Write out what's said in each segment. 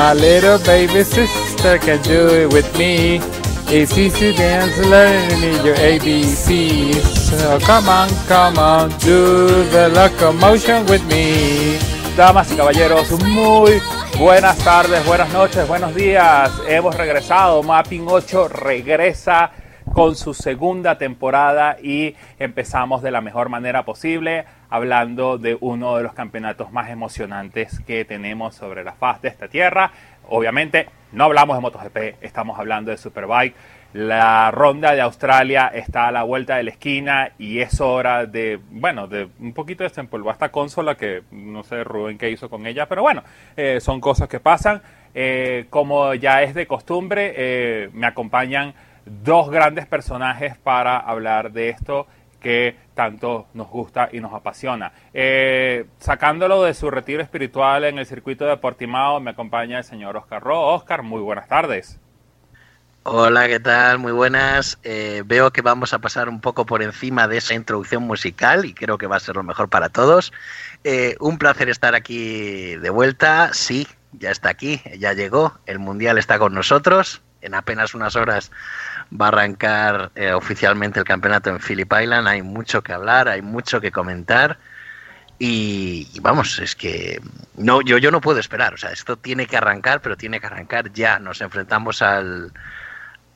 My little baby sister can do it with me. It's easy dance learning your ABCs. So come on, come on, do the locomotion with me. Damas y caballeros, muy buenas tardes, buenas noches, buenos días. Hemos regresado. Mapping 8 regresa con su segunda temporada y empezamos de la mejor manera posible hablando de uno de los campeonatos más emocionantes que tenemos sobre la faz de esta tierra. Obviamente no hablamos de MotoGP, estamos hablando de Superbike. La ronda de Australia está a la vuelta de la esquina y es hora de, bueno, de un poquito desempolvar esta consola que no sé Rubén qué hizo con ella, pero bueno, eh, son cosas que pasan. Eh, como ya es de costumbre, eh, me acompañan dos grandes personajes para hablar de esto que tanto nos gusta y nos apasiona. Eh, sacándolo de su retiro espiritual en el circuito de Portimao, me acompaña el señor Oscar Ro. Oscar, muy buenas tardes. Hola, ¿qué tal? Muy buenas. Eh, veo que vamos a pasar un poco por encima de esa introducción musical y creo que va a ser lo mejor para todos. Eh, un placer estar aquí de vuelta. Sí, ya está aquí, ya llegó. El Mundial está con nosotros. En apenas unas horas va a arrancar eh, oficialmente el campeonato en Phillip Island. Hay mucho que hablar, hay mucho que comentar. Y, vamos, es que no, yo, yo no puedo esperar. O sea, esto tiene que arrancar, pero tiene que arrancar ya. Nos enfrentamos al,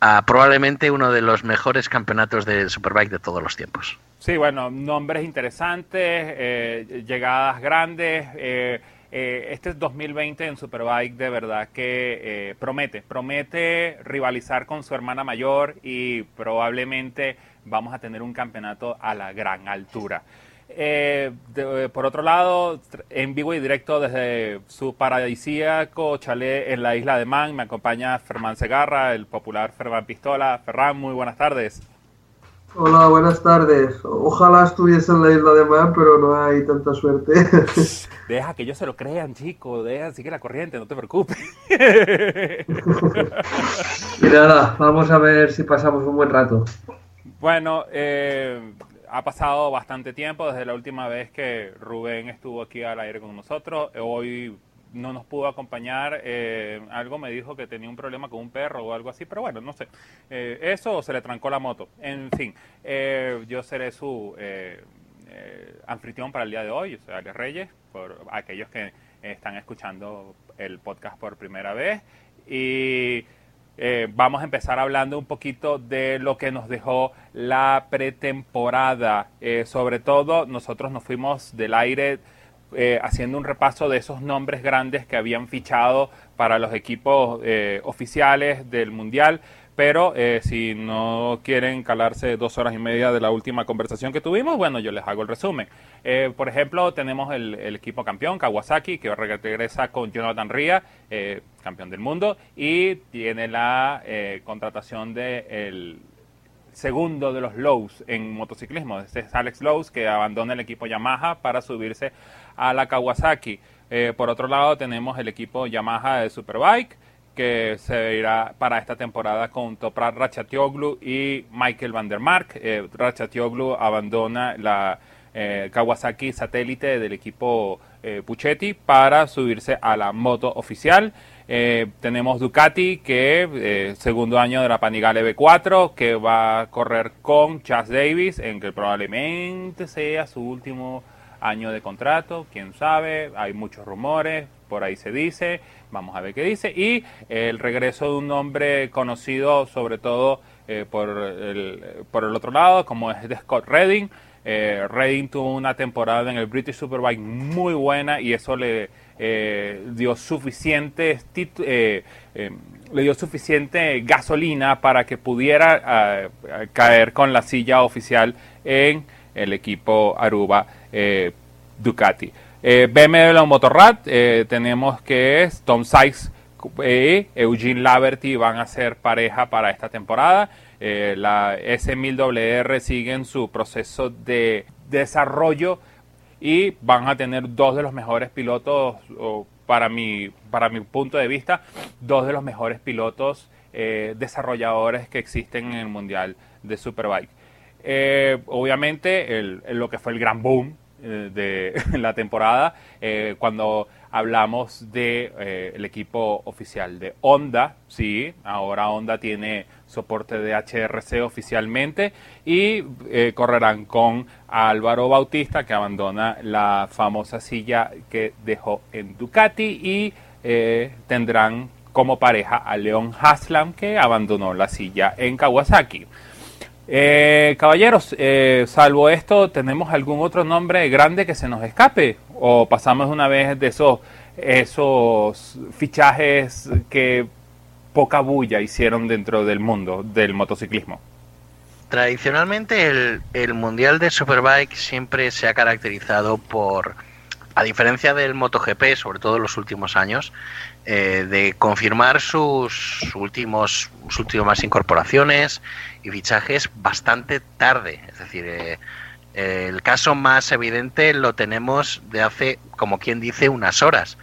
a probablemente uno de los mejores campeonatos de Superbike de todos los tiempos. Sí, bueno, nombres interesantes, eh, llegadas grandes. Eh, eh, este 2020 en Superbike de verdad que eh, promete, promete rivalizar con su hermana mayor y probablemente vamos a tener un campeonato a la gran altura. Eh, de, por otro lado, en vivo y directo desde su paradisíaco chalet en la isla de Man, me acompaña Fermán Segarra, el popular Fermán Pistola. Ferran, muy buenas tardes. Hola, buenas tardes. Ojalá estuviese en la isla de Man, pero no hay tanta suerte. Deja que ellos se lo crean, chico. Deja, sigue la corriente, no te preocupes. y nada, vamos a ver si pasamos un buen rato. Bueno, eh, ha pasado bastante tiempo desde la última vez que Rubén estuvo aquí al aire con nosotros. Hoy no nos pudo acompañar. Eh, algo me dijo que tenía un problema con un perro o algo así, pero bueno, no sé. Eh, eso o se le trancó la moto. En fin, eh, yo seré su anfitrión para el día de hoy, o sea, Alex Reyes, por aquellos que están escuchando el podcast por primera vez. Y vamos a empezar hablando un poquito de lo que nos dejó la pretemporada. Sobre todo, nosotros nos fuimos del aire eh, haciendo un repaso de esos nombres grandes que habían fichado para los equipos eh, oficiales del Mundial. Pero eh, si no quieren calarse dos horas y media de la última conversación que tuvimos, bueno, yo les hago el resumen. Eh, por ejemplo, tenemos el, equipo campeón, Kawasaki, que regresa con Jonathan Ria, eh, campeón del mundo, y tiene la eh, contratación de el segundo de los Lowe's en motociclismo. Este es Alex Lowe's, que abandona el equipo Yamaha para subirse a la Kawasaki. Eh, por otro lado, tenemos el equipo Yamaha de Superbike que se irá para esta temporada con Toprak Ratchatioglu y Michael Van Mark. Eh, Ratchatioglu abandona la eh, Kawasaki satélite del equipo eh, Puchetti para subirse a la moto oficial. Tenemos Ducati, que segundo año de la Panigale B4, que va a correr con Chas Davis, en que probablemente sea su último año de contrato, quién sabe, hay muchos rumores, por ahí se dice, vamos a ver qué dice, y el regreso de un hombre conocido sobre todo eh, por, el, por el otro lado, como es Scott Redding. Eh, Redding tuvo una temporada en el British Superbike muy buena y eso le eh, dio suficiente eh, le dio suficiente gasolina para que pudiera caer con la silla oficial en el equipo Aruba Ducati. Eh, BMW Motorrad, eh, tenemos que es Tom Sykes y Eugene Laverty van a ser pareja para esta temporada. Eh, la S1000WR sigue en su proceso de desarrollo y van a tener dos de los mejores pilotos, para, mi, para mi punto de vista, dos de los mejores pilotos eh, desarrolladores que existen en el Mundial de Superbike. Eh, obviamente, el, lo que fue el gran boom de la temporada, eh, cuando hablamos de eh, el equipo oficial de Honda, sí, ahora Honda tiene soporte de HRC oficialmente y eh, correrán con Álvaro Bautista que abandona la famosa silla que dejó en Ducati y eh, tendrán como pareja a Leon Haslam que abandonó la silla en Kawasaki. Eh, caballeros, salvo esto, ¿tenemos algún otro nombre grande que se nos escape? ¿O pasamos una vez de esos, esos fichajes que poca bulla hicieron dentro del mundo del motociclismo. Tradicionalmente el, el Mundial de Superbike siempre se ha caracterizado por, a diferencia del MotoGP, sobre todo en los últimos años, eh, de confirmar sus, últimos, sus últimas incorporaciones y fichajes bastante tarde. Es decir, eh, el caso más evidente lo tenemos de hace, como quien dice, unas horas.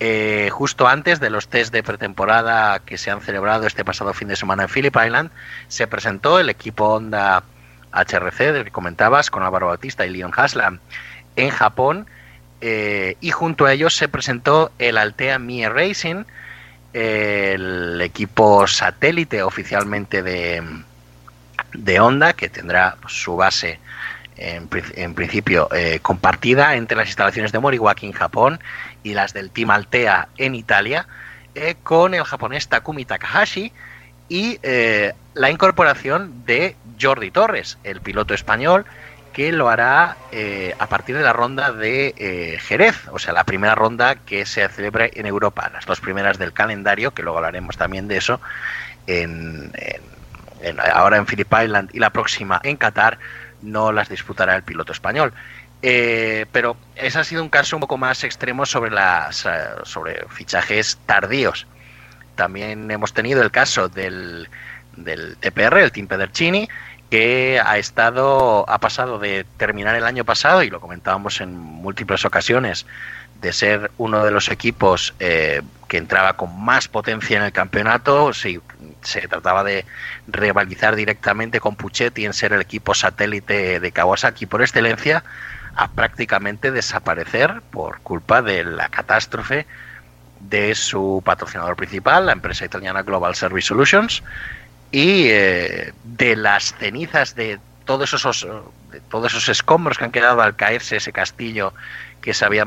Eh, justo antes de los test de pretemporada que se han celebrado este pasado fin de semana en Phillip Island, se presentó el equipo Honda HRC, del que comentabas, con Álvaro Bautista y Leon Haslam, en Japón, eh, y junto a ellos se presentó el Altea Mie Racing, el equipo satélite oficialmente de, de Honda, que tendrá su base en, principio eh, compartida entre las instalaciones de Moriwaki en Japón y las del Team Altea en Italia, eh, con el japonés Takumi Takahashi y la incorporación de Jordi Torres, el piloto español, que lo hará eh, a partir de la ronda de Jerez, o sea, la primera ronda que se celebra en Europa, las dos primeras del calendario, que luego hablaremos también de eso, ahora en Phillip Island y la próxima en Qatar, no las disputará el piloto español. Eh, pero ese ha sido un caso un poco más extremo sobre, las, eh, sobre fichajes tardíos. También hemos tenido el caso del, del TPR, el Team Pedercini, que ha estado, ha pasado de terminar el año pasado, y lo comentábamos en múltiples ocasiones, de ser uno de los equipos eh, que entraba con más potencia en el campeonato, si se trataba de rivalizar directamente con Puchetti en ser el equipo satélite de Kawasaki por excelencia, a prácticamente desaparecer por culpa de la catástrofe de su patrocinador principal, la empresa italiana Global Service Solutions, y eh, de las cenizas de todos esos todos esos escombros que han quedado al caerse ese castillo que se había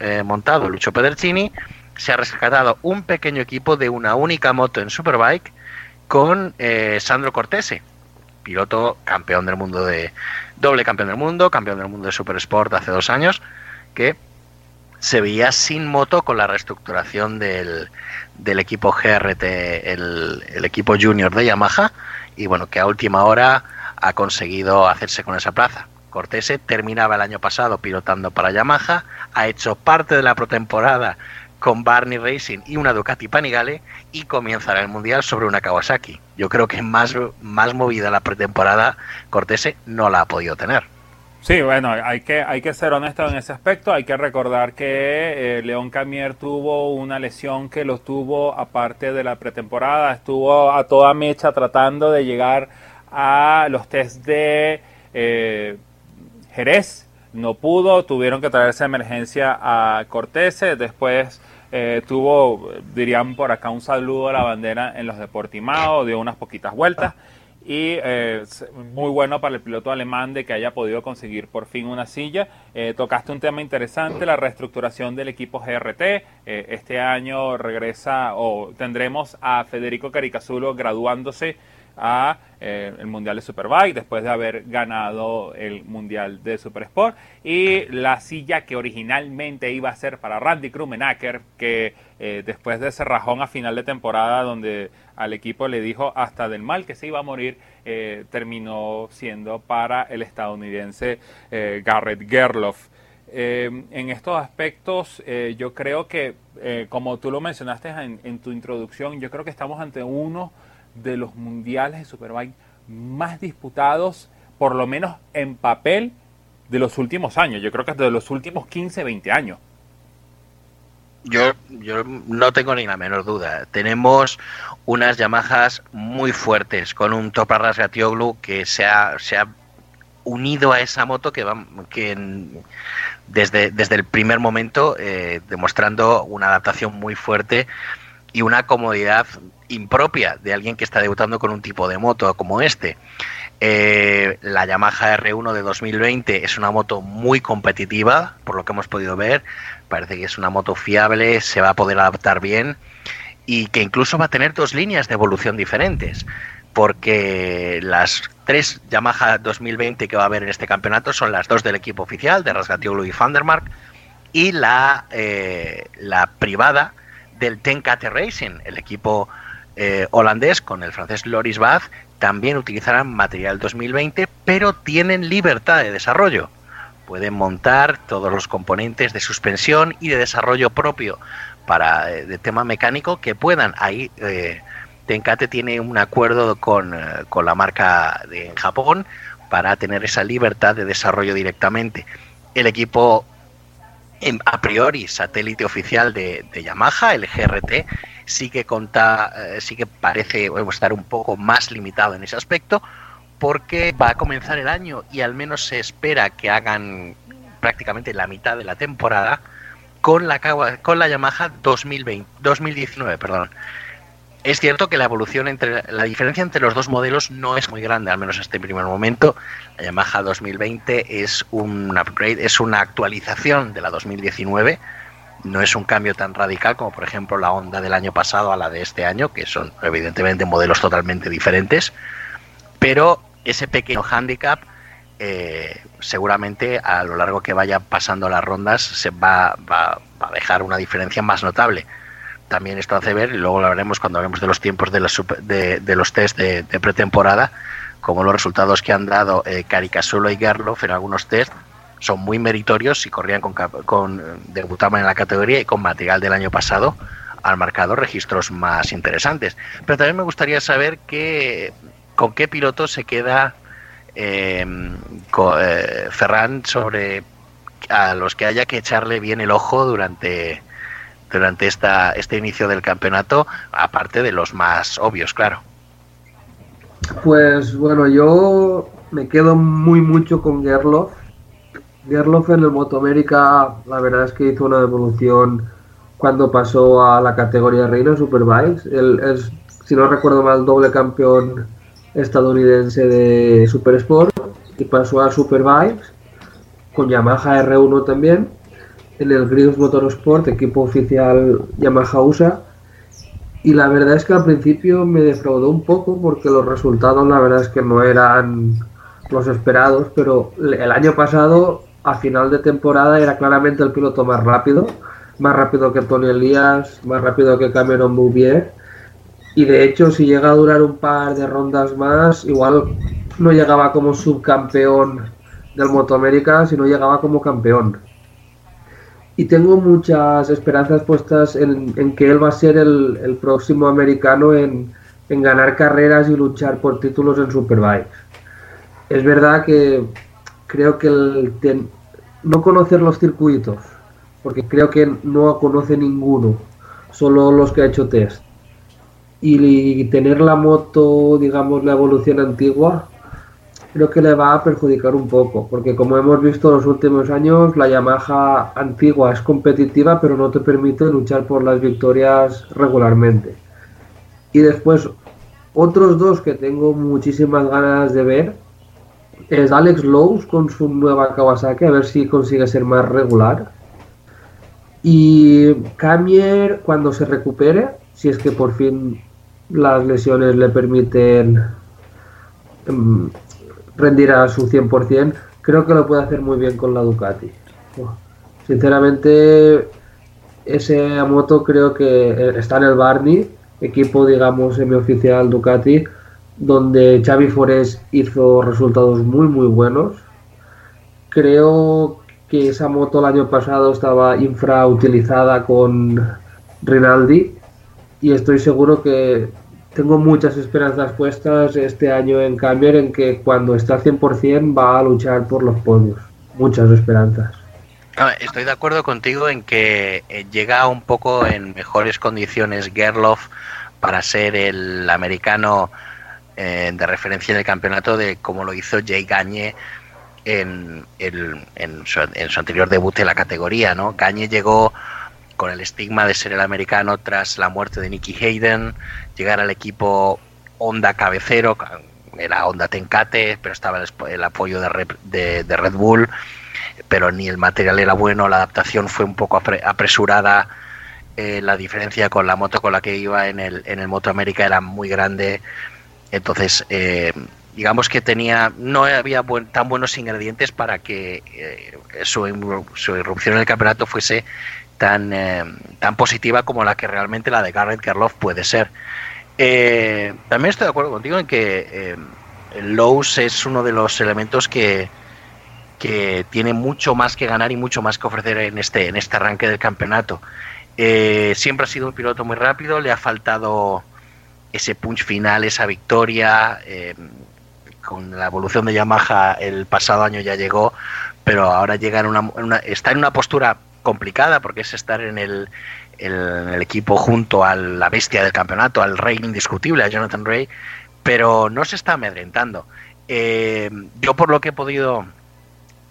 eh, montado Lucho Pedercini, se ha rescatado un pequeño equipo de una única moto en Superbike con eh, Sandro Cortese, piloto campeón del mundo de doble campeón del mundo, campeón del mundo de Super Sport hace dos años, que se veía sin moto con la reestructuración del, del equipo GRT, el, equipo junior de Yamaha, y bueno, que a última hora ha conseguido hacerse con esa plaza. Cortese terminaba el año pasado pilotando para Yamaha, ha hecho parte de la pretemporada con Barney Racing y una Ducati Panigale y comenzará el Mundial sobre una Kawasaki. Yo creo que más, más movida la pretemporada Cortese no la ha podido tener. Sí, bueno, hay que, hay que ser honesto en ese aspecto. Hay que recordar que eh, León Camier tuvo una lesión que lo tuvo aparte de la pretemporada. Estuvo a toda mecha tratando de llegar a los test de eh, Jerez. No pudo, tuvieron que traerse emergencia a Cortese. Después eh, tuvo, dirían por acá, un saludo a la bandera en los Deportimados, dio unas poquitas vueltas. Y eh, muy bueno para el piloto alemán de que haya podido conseguir por fin una silla. Eh, tocaste un tema interesante, la reestructuración del equipo GRT. este año regresa o tendremos a Federico Caricazulo graduándose a eh, el Mundial de Superbike después de haber ganado el Mundial de Supersport y la silla que originalmente iba a ser para Randy Krumenacker que eh, después de ese rajón a final de temporada donde al equipo le dijo hasta del mal que se iba a morir eh, terminó siendo para el estadounidense Garrett Gerloff. En estos aspectos yo creo que como tú lo mencionaste en, en tu introducción yo creo que estamos ante uno de los mundiales de Superbike más disputados, por lo menos en papel, de los últimos años. Yo creo que de los últimos 15, 20 años. Yo, yo no tengo ni la menor duda. Tenemos unas Yamahas muy fuertes, con un Toprak Gatioglu que se ha, se ha unido a esa moto que, va, que desde, desde el primer momento, eh, demostrando una adaptación muy fuerte y una comodidad impropia de alguien que está debutando con un tipo de moto como este. Eh, la Yamaha R1 de 2020 es una moto muy competitiva, por lo que hemos podido ver. Parece que es una moto fiable, se va a poder adaptar bien y que incluso va a tener dos líneas de evolución diferentes, porque las tres Yamaha 2020 que va a haber en este campeonato son las dos del equipo oficial, de Rasgatioglu y Vandermark, y la, eh, la privada del Tenkate Racing, el equipo eh, holandés con el francés Loris Bath, también utilizarán material 2020, pero tienen libertad de desarrollo. Pueden montar todos los componentes de suspensión y de desarrollo propio para eh, de tema mecánico que puedan. Ahí eh, Tenkate tiene un acuerdo con, eh, con la marca de, en Japón para tener esa libertad de desarrollo directamente. El equipo a priori satélite oficial de, Yamaha, el GRT, sí que conta, eh, sí que parece estar un poco más limitado en ese aspecto, porque va a comenzar el año y al menos se espera que hagan prácticamente la mitad de la temporada con la, con la Yamaha 2020, 2019. Perdón. Es cierto que la evolución entre la diferencia entre los dos modelos no es muy grande, al menos en este primer momento. La Yamaha 2020 es un upgrade, es una actualización de la 2019. No es un cambio tan radical como, por ejemplo, la Honda del año pasado a la de este año, que son evidentemente modelos totalmente diferentes. Pero ese pequeño handicap, eh, seguramente a lo largo que vayan pasando las rondas, se va, va, va a dejar una diferencia más notable también esto hace ver, y luego lo veremos cuando hablemos de los tiempos de los, de, de los test de, pretemporada, como los resultados que han dado eh, Caricasulo y Gerloff en algunos test son muy meritorios y corrían con, con debutaban en la categoría y con material del año pasado han marcado registros más interesantes. Pero también me gustaría saber qué, con qué piloto se queda eh, eh, Ferran sobre a los que haya que echarle bien el ojo durante durante esta, este inicio del campeonato, aparte de los más obvios, claro. Pues bueno, yo me quedo muy mucho con Gerloff. Gerloff en el Motoamérica, la verdad es que hizo una evolución cuando pasó a la categoría Reina Superbikes. Él es, si no recuerdo mal, doble campeón estadounidense de Super Sport y pasó a Superbikes con Yamaha R1 también en el Grius Motorsport, equipo oficial Yamaha USA. Y la verdad es que al principio me defraudó un poco porque los resultados la verdad es que no eran los esperados, pero el año pasado a final de temporada era claramente el piloto más rápido, más rápido que Tony Elías, más rápido que Cameron Bouvier. Y de hecho, si llega a durar un par de rondas más, igual no llegaba como subcampeón del Motoamérica, sino llegaba como campeón y tengo muchas esperanzas puestas en, en, que él va a ser el, el próximo americano en, en, ganar carreras y luchar por títulos en Superbikes. Es verdad que creo que el ten, no conocer los circuitos, porque creo que no conoce ninguno, solo los que ha hecho test. Y tener la moto, digamos, la evolución antigua, creo que le va a perjudicar un poco, porque como hemos visto en los últimos años, la Yamaha antigua es competitiva, pero no te permite luchar por las victorias regularmente. Y después, otros dos que tengo muchísimas ganas de ver es Alex Lowe con su nueva Kawasaki, a ver si consigue ser más regular. Y Camier cuando se recupere, si es que por fin las lesiones le permiten um, rendir a su 100%, creo que lo puede hacer muy bien con la Ducati. Sinceramente, ese moto creo que está en el Barney, equipo, digamos, semioficial Ducati, donde Xavi Forés hizo resultados muy, muy buenos. Creo que esa moto el año pasado estaba infrautilizada con Rinaldi y estoy seguro que tengo muchas esperanzas puestas este año en Cambier en que cuando está al 100% va a luchar por los podios. Muchas esperanzas. Estoy de acuerdo contigo en que eh, llega un poco en mejores condiciones Gerloff para ser el americano eh, de referencia en el campeonato de como lo hizo Jay Gagne en, su, anterior debut en la categoría, ¿no? Gagne llegó con el estigma de ser el americano tras la muerte de Nicky Hayden, llegar al equipo Honda cabecero, era Honda Tencate, pero estaba el, apoyo de, de, Red Bull, pero ni el material era bueno, la adaptación fue un poco apresurada, eh, la diferencia con la moto con la que iba en el, en el Moto América era muy grande, entonces eh, digamos que tenía no había tan buenos ingredientes para que eh, su, su, irrupción en el campeonato fuese tan, tan positiva como la que realmente la de Garrett Kerloff puede ser. Eh, también estoy de acuerdo contigo en que eh, Lowe's es uno de los elementos que, que tiene mucho más que ganar y mucho más que ofrecer en este, en este arranque del campeonato. Eh, siempre ha sido un piloto muy rápido, le ha faltado ese punch final, esa victoria. con la evolución de Yamaha el pasado año ya llegó, pero ahora llega en una, está en una postura complicada porque es estar en el, el, equipo junto a la bestia del campeonato, al rey indiscutible, a Jonathan Ray, pero no se está amedrentando. Eh, yo por lo que he podido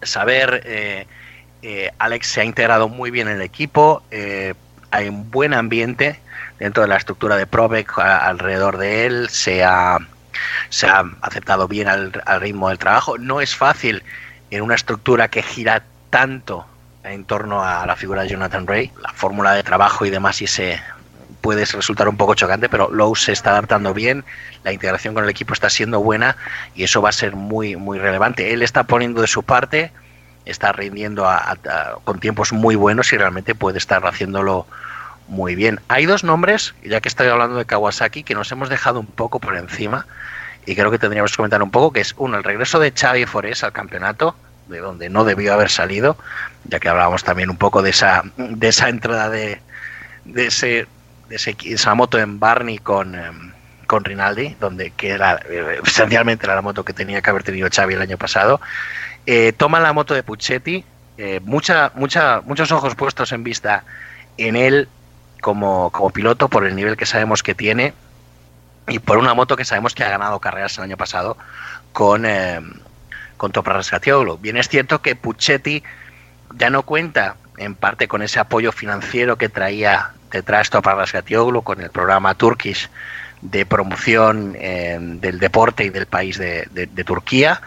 saber, eh, eh, Alex se ha integrado muy bien en el equipo, hay un buen ambiente dentro de la estructura de Provec alrededor de él, se ha, se ha aceptado bien al ritmo del trabajo. No es fácil en una estructura que gira tanto en torno a la figura de Jonathan Ray. La fórmula de trabajo y demás y se puede resultar un poco chocante, pero Lowe se está adaptando bien, la integración con el equipo está siendo buena y eso va a ser muy muy relevante. Él está poniendo de su parte, está rindiendo con tiempos muy buenos y realmente puede estar haciéndolo muy bien. Hay dos nombres, ya que estoy hablando de Kawasaki, que nos hemos dejado un poco por encima y creo que tendríamos que comentar un poco, que es uno, el regreso de Xavi Forés al campeonato, de donde no debió haber salido, ya que hablábamos también un poco de esa, de esa entrada de, de, ese, de esa moto en Barney con, em, con Rinaldi, donde que era eh, esencialmente era la moto que tenía que haber tenido Xavi el año pasado. Eh, toma la moto de Puccetti, eh, mucha, mucha, muchos ojos puestos en vista en él como, como piloto por el nivel que sabemos que tiene y por una moto que sabemos que ha ganado carreras el año pasado con, em, con Toprak Bien es cierto que Puccetti ya no cuenta en parte con ese apoyo financiero que traía detrás Toprak Rascatioglu con el programa Turkish de promoción eh, del deporte y del país de, Turquía,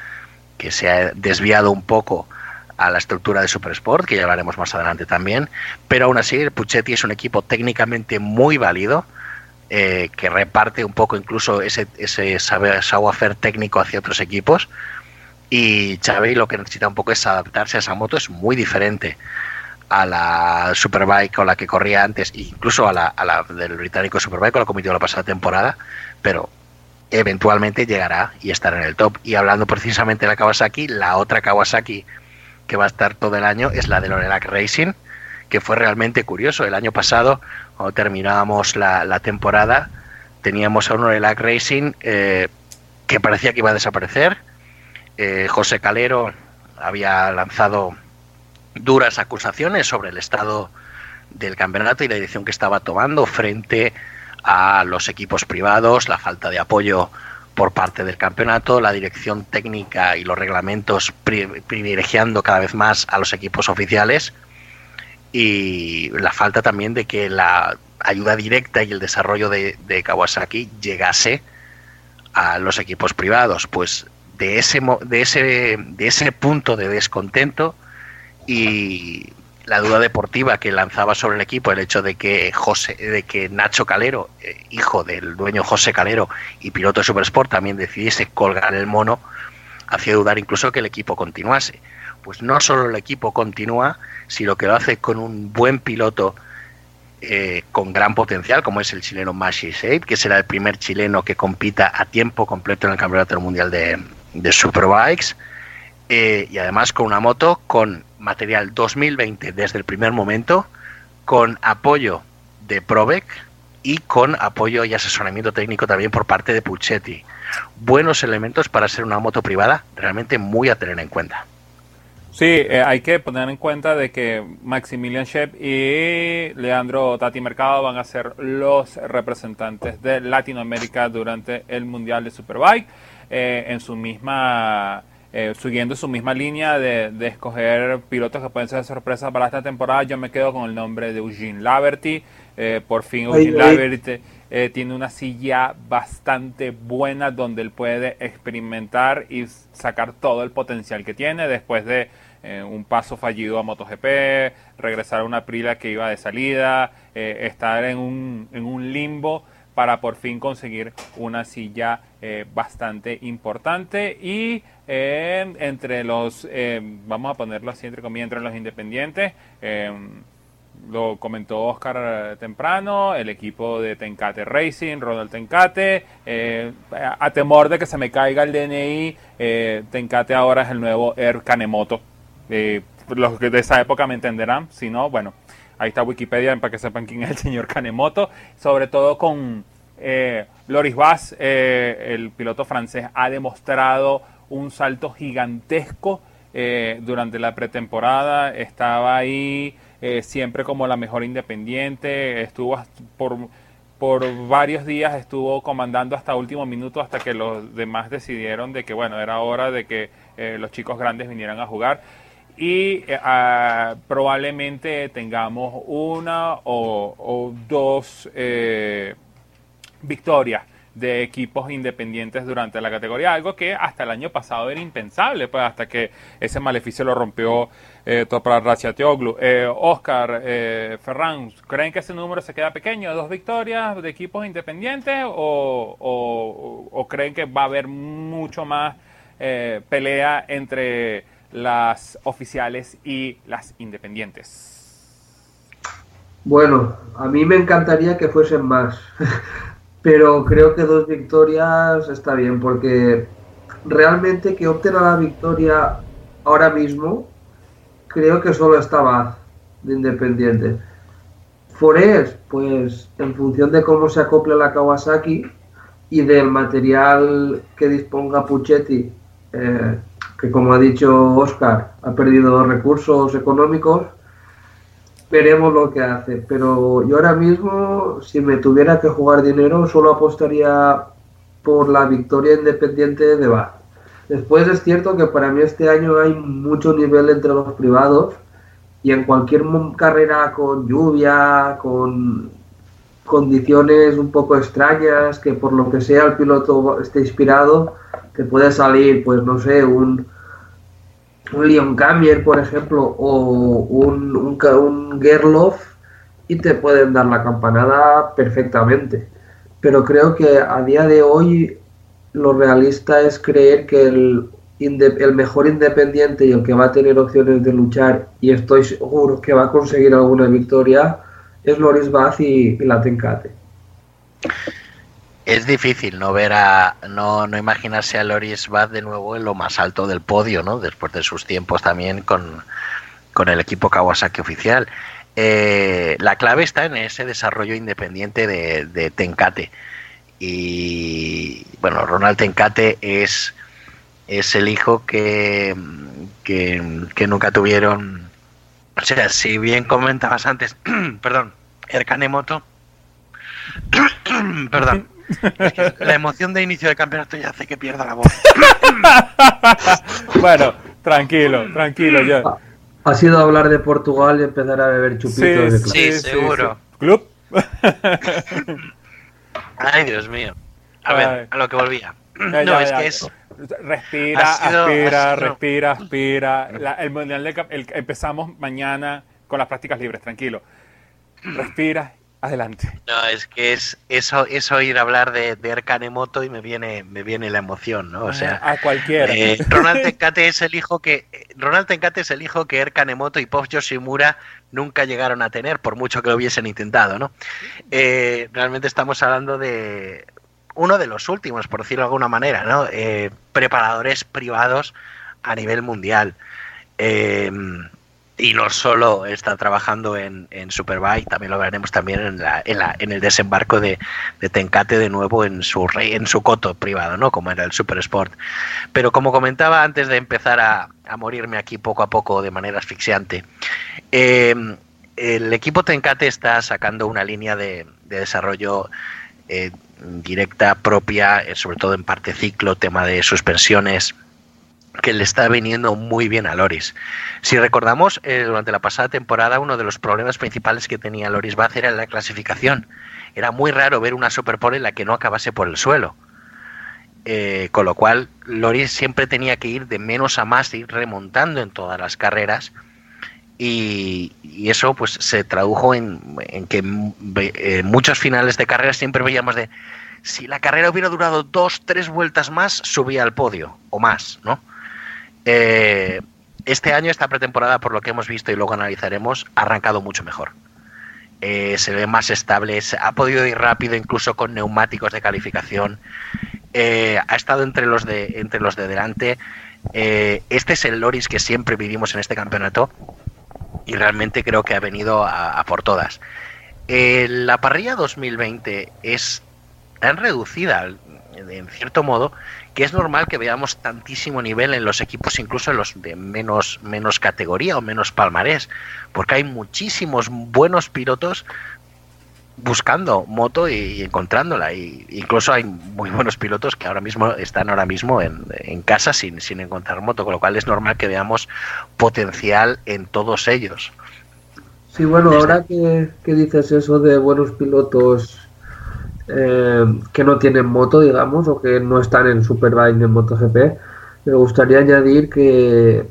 que se ha desviado un poco a la estructura de Supersport, que ya hablaremos más adelante también, pero aún así Puccetti es un equipo técnicamente muy válido, eh, que reparte un poco incluso ese, ese savoir-faire técnico hacia otros equipos, y Xavi lo que necesita un poco es adaptarse a esa moto, es muy diferente a la Superbike con la que corría antes, incluso a la, del británico Superbike con la que compitió la pasada temporada, pero eventualmente llegará y estará en el top. Y hablando precisamente de la Kawasaki, la otra Kawasaki que va a estar todo el año es la de Lorelac Racing, que fue realmente curioso. El año pasado, cuando terminábamos la, temporada, teníamos a un Lorelac Racing eh, que parecía que iba a desaparecer, eh, José Calero había lanzado duras acusaciones sobre el estado del campeonato y la dirección que estaba tomando frente a los equipos privados, la falta de apoyo por parte del campeonato, la dirección técnica y los reglamentos privilegiando cada vez más a los equipos oficiales y la falta también de que la ayuda directa y el desarrollo de, de Kawasaki llegase a los equipos privados. Pues de ese, de ese, de ese punto de descontento y la duda deportiva que lanzaba sobre el equipo el hecho de que José, de que Nacho Calero, eh, hijo del dueño José Calero y piloto de Supersport, también decidiese colgar el mono, hacía dudar incluso que el equipo continuase. Pues no solo el equipo continúa, sino que lo hace con un buen piloto eh, con gran potencial, como es el chileno Mashi Seid, que será el primer chileno que compita a tiempo completo en el Campeonato Mundial de, de Superbikes eh, y además con una moto con material 2020 desde el primer momento, con apoyo de Provec y con apoyo y asesoramiento técnico también por parte de Puccetti. Buenos elementos para ser una moto privada realmente muy a tener en cuenta. Sí, eh, hay que poner en cuenta de que Maximilian Shep y Leandro Tati Mercado van a ser los representantes de Latinoamérica durante el Mundial de Superbike. Eh, en su misma eh, siguiendo su misma línea de, escoger pilotos que pueden ser sorpresas para esta temporada, yo me quedo con el nombre de Eugene Laverty. Eh, por fin Eugene Laverty eh, tiene una silla bastante buena donde él puede experimentar y sacar todo el potencial que tiene después de un paso fallido a MotoGP, regresar a una Prila que iba de salida, estar en un, en un limbo para por fin conseguir una silla bastante importante y entre los, eh, vamos a ponerlo así entre comillas, entre los independientes. Eh, lo comentó Oscar temprano, el equipo de Tencate Racing, Ronald Tencate, eh, a temor de que se me caiga el DNI, Tencate ahora es el nuevo Air Kanemoto. los que de esa época me entenderán, si no, bueno, ahí está Wikipedia para que sepan quién es el señor Kanemoto, sobre todo con Loris Bass, el piloto francés, ha demostrado un salto gigantesco eh, durante la pretemporada, estaba ahí eh, siempre como la mejor independiente, estuvo por, por varios días, estuvo comandando hasta último minuto hasta que los demás decidieron de que bueno, era hora de que eh, los chicos grandes vinieran a jugar y ah, probablemente tengamos una o, dos victorias de equipos independientes durante la categoría, algo que hasta el año pasado era impensable, pues hasta que ese maleficio lo rompió eh, Topra. Eh, Oscar, eh, Ferran, ¿creen que ese número se queda pequeño, dos victorias de equipos independientes o, creen que va a haber mucho más eh, pelea entre las oficiales y las independientes? Bueno, a mí me encantaría que fuesen más. pero creo que dos victorias está bien, porque realmente que obtenga la victoria ahora mismo, creo que solo está Baz de Independiente. Forest, pues en función de cómo se acople la Kawasaki y del material que disponga Puchetti, eh, que como ha dicho Oscar, ha perdido recursos económicos, veremos lo que hace. Pero yo ahora mismo, si me tuviera que jugar dinero, solo apostaría por la victoria independiente de Bar. Después es cierto que para mí este año hay mucho nivel entre los privados y en cualquier carrera con lluvia, con condiciones un poco extrañas, que por lo que sea el piloto esté inspirado, te puede salir, pues no sé, un un Leon Camier, por ejemplo, o un, un, un Gerloff y te pueden dar la campanada perfectamente. Pero creo que a día de hoy lo realista es creer que el, el mejor independiente y el que va a tener opciones de luchar, y estoy seguro que va a conseguir alguna victoria, es Loris Bath y, y la Tencate es difícil no ver a no, no imaginarse a Loris Bad de nuevo en lo más alto del podio, ¿no? Después de sus tiempos también con, el equipo Kawasaki oficial. Eh, la clave está en ese desarrollo independiente de, de Tenkate. Y bueno, Ronald Tenkate es, es el hijo que, que, nunca tuvieron. O sea, si bien comentabas antes, perdón, Erkanemoto, perdón, la emoción de inicio de campeonato ya hace que pierda la voz. bueno, tranquilo, tranquilo. Yo. Ha sido hablar de Portugal y empezar a beber chupitos de Sí, seguro. ¿Club? Ay, Dios mío. A ver, a lo que volvía. no, es que es. Respira, aspira, respira, aspira. el mundial de, empezamos mañana con las prácticas libres, tranquilo. Respira Adelante. No, es que es eso, es oír hablar de, de Erkanemoto y me viene, me viene la emoción, ¿no? O sea, a cualquiera. Eh, Ronald Tenkate es el hijo que Ronald Tenkate es el hijo que Erkanemoto y Pop Yoshimura nunca llegaron a tener, por mucho que lo hubiesen intentado, ¿no? Eh, realmente estamos hablando de uno de los últimos, por decirlo de alguna manera, ¿no? Eh, preparadores privados a nivel mundial. Eh, y no solo está trabajando en, en Superbike, también lo veremos también en, la, en, la, en el desembarco de, Tencate de nuevo en su en su coto privado, ¿no? Como era el Super Sport. Pero como comentaba antes de empezar a, morirme aquí poco a poco de manera asfixiante, eh, el equipo Tencate está sacando una línea de, de desarrollo eh, directa, propia, eh, sobre todo en parte ciclo, tema de suspensiones, que le está viniendo muy bien a Loris. Si recordamos, eh, durante la pasada temporada uno de los problemas principales que tenía Loris Baz era la clasificación. Era muy raro ver una Superpole en la que no acabase por el suelo. Eh, con lo cual, Loris siempre tenía que ir de menos a más, ir remontando en todas las carreras. Y, eso pues se tradujo en, que en muchos finales de carreras siempre veíamos de si la carrera hubiera durado dos, tres vueltas más, subía al podio o más, ¿no? Eh, este año, esta pretemporada, por lo que hemos visto y luego analizaremos, ha arrancado mucho mejor. Eh, se ve más estable, ha podido ir rápido incluso con neumáticos de calificación. Eh, ha estado entre los de, entre los de delante. este es el Loris que siempre vivimos en este campeonato y realmente creo que ha venido a, por todas. la parrilla 2020 es tan reducida, en cierto modo, que es normal que veamos tantísimo nivel en los equipos, incluso en los de menos, menos categoría o menos palmarés, porque hay muchísimos buenos pilotos buscando moto y, encontrándola. Y incluso hay muy buenos pilotos que ahora mismo están ahora mismo en, casa sin, sin encontrar moto, con lo cual es normal que veamos potencial en todos ellos. Sí, bueno, ahora que, que dices eso de buenos pilotos eh, que no tienen moto, digamos, o que no están en Superbike ni en MotoGP. Me gustaría añadir que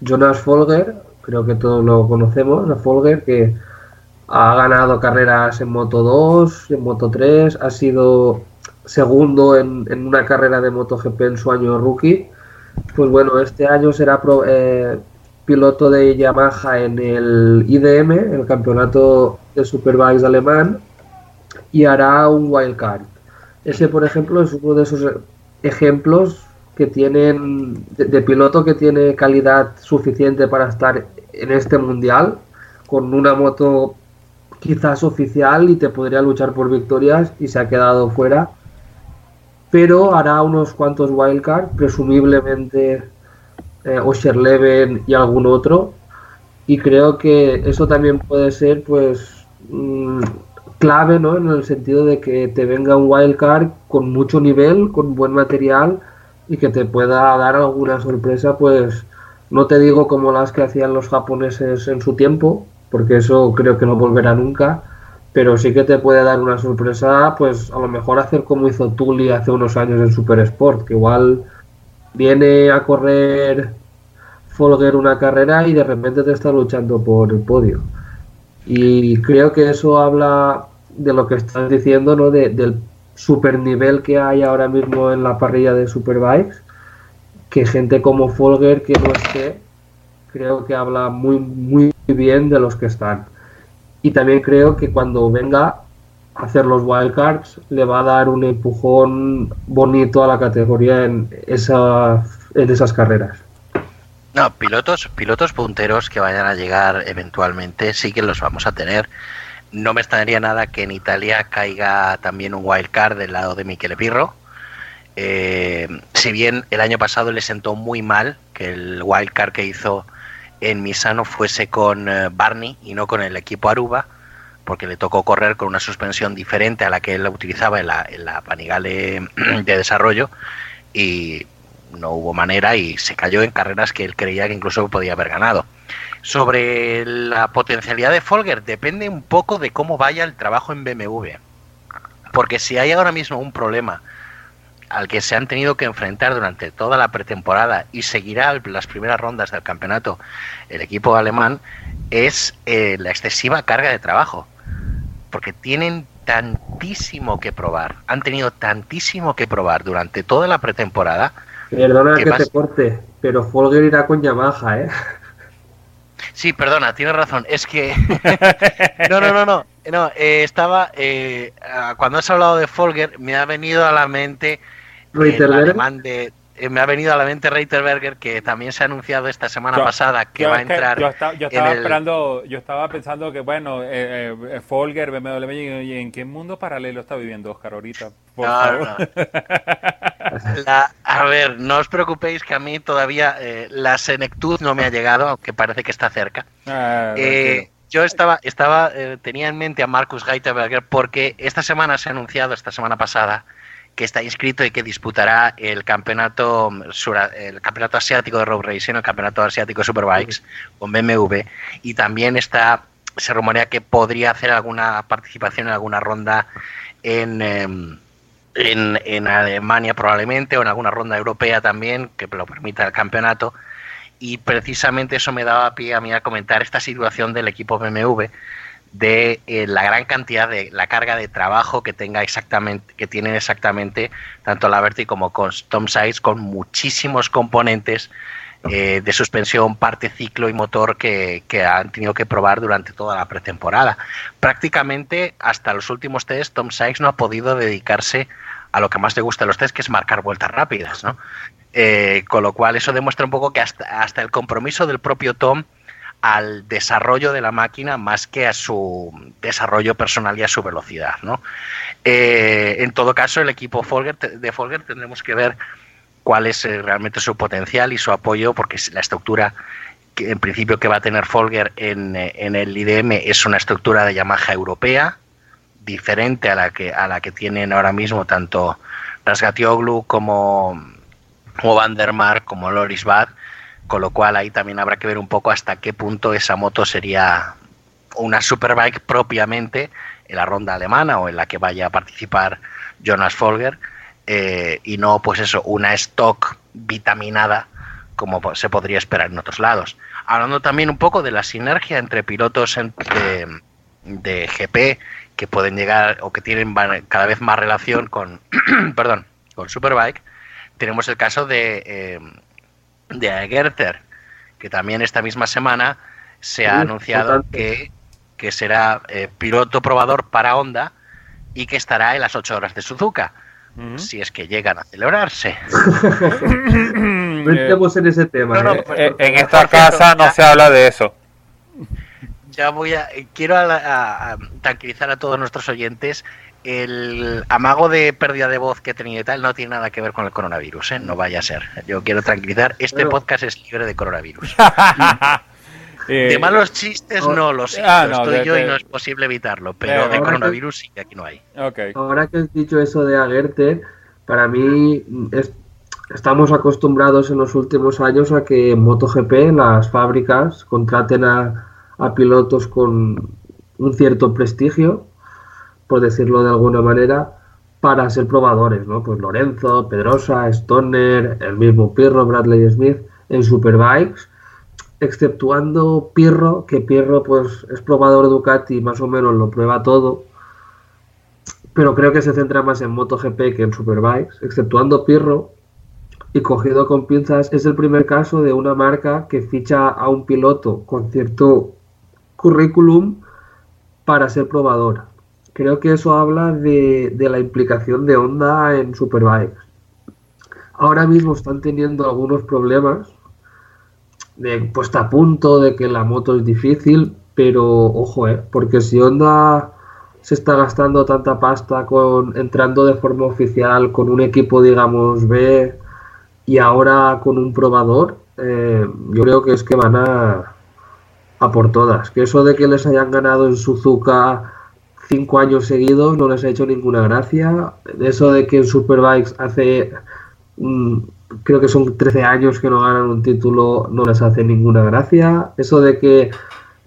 Jonas Folger, creo que todos lo conocemos, a Folger, que ha ganado carreras en Moto 2, en Moto 3, ha sido segundo en, una carrera de MotoGP en su año rookie. Pues bueno, este año será eh, piloto de Yamaha en el IDM, el campeonato de Superbikes alemán, y hará un wildcard. Ese, por ejemplo, es uno de esos ejemplos que tienen de, piloto que tiene calidad suficiente para estar en este mundial con una moto quizás oficial y te podría luchar por victorias y se ha quedado fuera pero hará unos cuantos wildcards presumiblemente eh, Osher Leven y algún otro y creo que eso también puede ser pues mm, clave, ¿no? En el sentido de que te venga un wildcard con mucho nivel, con buen material y que te pueda dar alguna sorpresa, pues no te digo como las que hacían los japoneses en su tiempo, porque eso creo que no volverá nunca, pero sí que te puede dar una sorpresa, pues a lo mejor hacer como hizo Tully hace unos años en Super Sport, que igual viene a correr Folger una carrera y de repente te está luchando por el podio. Y creo que eso habla de lo que estás diciendo, ¿no? del super nivel que hay ahora mismo en la parrilla de Superbikes, que gente como Folger que no esté, creo que habla muy, muy bien de los que están. Y también creo que cuando venga a hacer los wildcards le va a dar un empujón bonito a la categoría en, esa, en esas carreras. No, pilotos, pilotos punteros que vayan a llegar eventualmente sí que los vamos a tener no me extrañaría nada que en Italia caiga también un wild card del lado de Michele Pirro. Eh, si bien el año pasado le sentó muy mal que el wild card que hizo en Misano fuese con eh, Barney y no con el equipo Aruba, porque le tocó correr con una suspensión diferente a la que él utilizaba en la, en la Panigale de desarrollo y no hubo manera y se cayó en carreras que él creía que incluso podía haber ganado. Sobre la potencialidad de Folger, depende un poco de cómo vaya el trabajo en BMW. Porque si hay ahora mismo un problema al que se han tenido que enfrentar durante toda la pretemporada y seguirá las primeras rondas del campeonato el equipo alemán, es eh, la excesiva carga de trabajo. Porque tienen tantísimo que probar, han tenido tantísimo que probar durante toda la pretemporada. Perdona que, te corte, pero Folger irá con Yamaha, ¿eh? Sí, perdona, tienes razón. Es que. no, no, no, no. no eh, estaba. Eh, cuando has hablado de Folger, me ha venido a la mente. El alemán de, eh, me ha venido a la mente Reiterberger que también se ha anunciado esta semana pasada que va a entrar. yo, estaba esperando, yo estaba pensando que bueno, eh, eh Folger, BMW, ¿y en qué mundo paralelo está viviendo Oscar ahorita? Por favor. a ver, no os preocupéis que a mí todavía eh, la senectud no me ha llegado, aunque parece que está cerca. Ah, yo estaba, estaba tenía en mente a Marcus Reiterberger porque esta semana se ha anunciado, esta semana pasada, que está inscrito y que disputará el campeonato el campeonato asiático de road racing, el campeonato asiático de superbikes con BMW y también está se rumorea que podría hacer alguna participación en alguna ronda en, em, en, en, Alemania probablemente o en alguna ronda europea también que lo permita el campeonato. Y precisamente eso me daba pie a mí a comentar esta situación del equipo BMW de eh, la gran cantidad de la carga de trabajo que tenga exactamente que tienen exactamente tanto la Verti como con Tom Size con muchísimos componentes eh, de suspensión, parte ciclo y motor que, han tenido que probar durante toda la pretemporada. Prácticamente hasta los últimos test Tom Sykes no ha podido dedicarse a lo que más le gusta de los test, que es marcar vueltas rápidas, ¿no? Eh, con lo cual eso demuestra un poco que hasta, hasta el compromiso del propio Tom al desarrollo de la máquina más que a su desarrollo personal y a su velocidad. ¿no? Eh, en todo caso, el equipo Folger, de Folger tendremos que ver cuál es eh, realmente su potencial y su apoyo, porque la estructura que en principio que va a tener Folger en, en el IDM es una estructura de Yamaha europea, diferente a la que, a la que tienen ahora mismo tanto Rasgatioglu como como Vandermark, como Loris Bad, con lo cual ahí también habrá que ver un poco hasta qué punto esa moto sería una superbike propiamente en la ronda alemana o en la que vaya a participar Jonas Folger eh, y no pues eso, una stock vitaminada como se podría esperar en otros lados. Hablando también un poco de la sinergia entre pilotos de, de GP que pueden llegar o que tienen cada vez más relación con, perdón, con Superbike, tenemos el caso de, eh, de Gerther, que también esta misma semana se ha anunciado que, será eh, piloto probador para Honda y que estará en las 8 horas de Suzuka. Si es que llegan a celebrarse. no estemos en ese tema. ¿eh? en esta casa no se habla de eso. Ya voy a. Quiero tranquilizar a todos nuestros oyentes el amago de pérdida de voz que he tenido y tal no tiene nada que ver con el coronavirus, ¿eh? no vaya a ser. Yo quiero tranquilizar, este podcast es libre de coronavirus. de malos chistes no lo sé, ah, estoy yo y no es posible evitarlo, pero de coronavirus sí que aquí no hay. Ahora que has dicho eso de Aguerte, para mí estamos acostumbrados en los últimos años a que en MotoGP las fábricas contraten a pilotos con un cierto prestigio por decirlo de alguna manera, para ser probadores, ¿no? Pues Lorenzo, Pedrosa, Stoner, el mismo Pirro, Bradley Smith, en Superbikes, exceptuando Pirro, que Pirro pues es probador Ducati, más o menos lo prueba todo, pero creo que se centra más en MotoGP que en Superbikes, exceptuando Pirro, y cogido con pinzas, es el primer caso de una marca que ficha a un piloto con cierto currículum para ser probador creo que eso habla de, la implicación de Honda en Superbikes. Ahora mismo están teniendo algunos problemas de puesta a punto, de que la moto es difícil, pero ojo, eh, porque si Honda se está gastando tanta pasta con entrando de forma oficial con un equipo, digamos, B y ahora con un probador, eh, yo creo que es que van a, a por todas. Que eso de que les hayan ganado en Suzuka cinco años seguidos no les ha hecho ninguna gracia. Eso de que en Superbikes hace, mm, creo que son 13 años que no ganan un título, no les hace ninguna gracia. Eso de que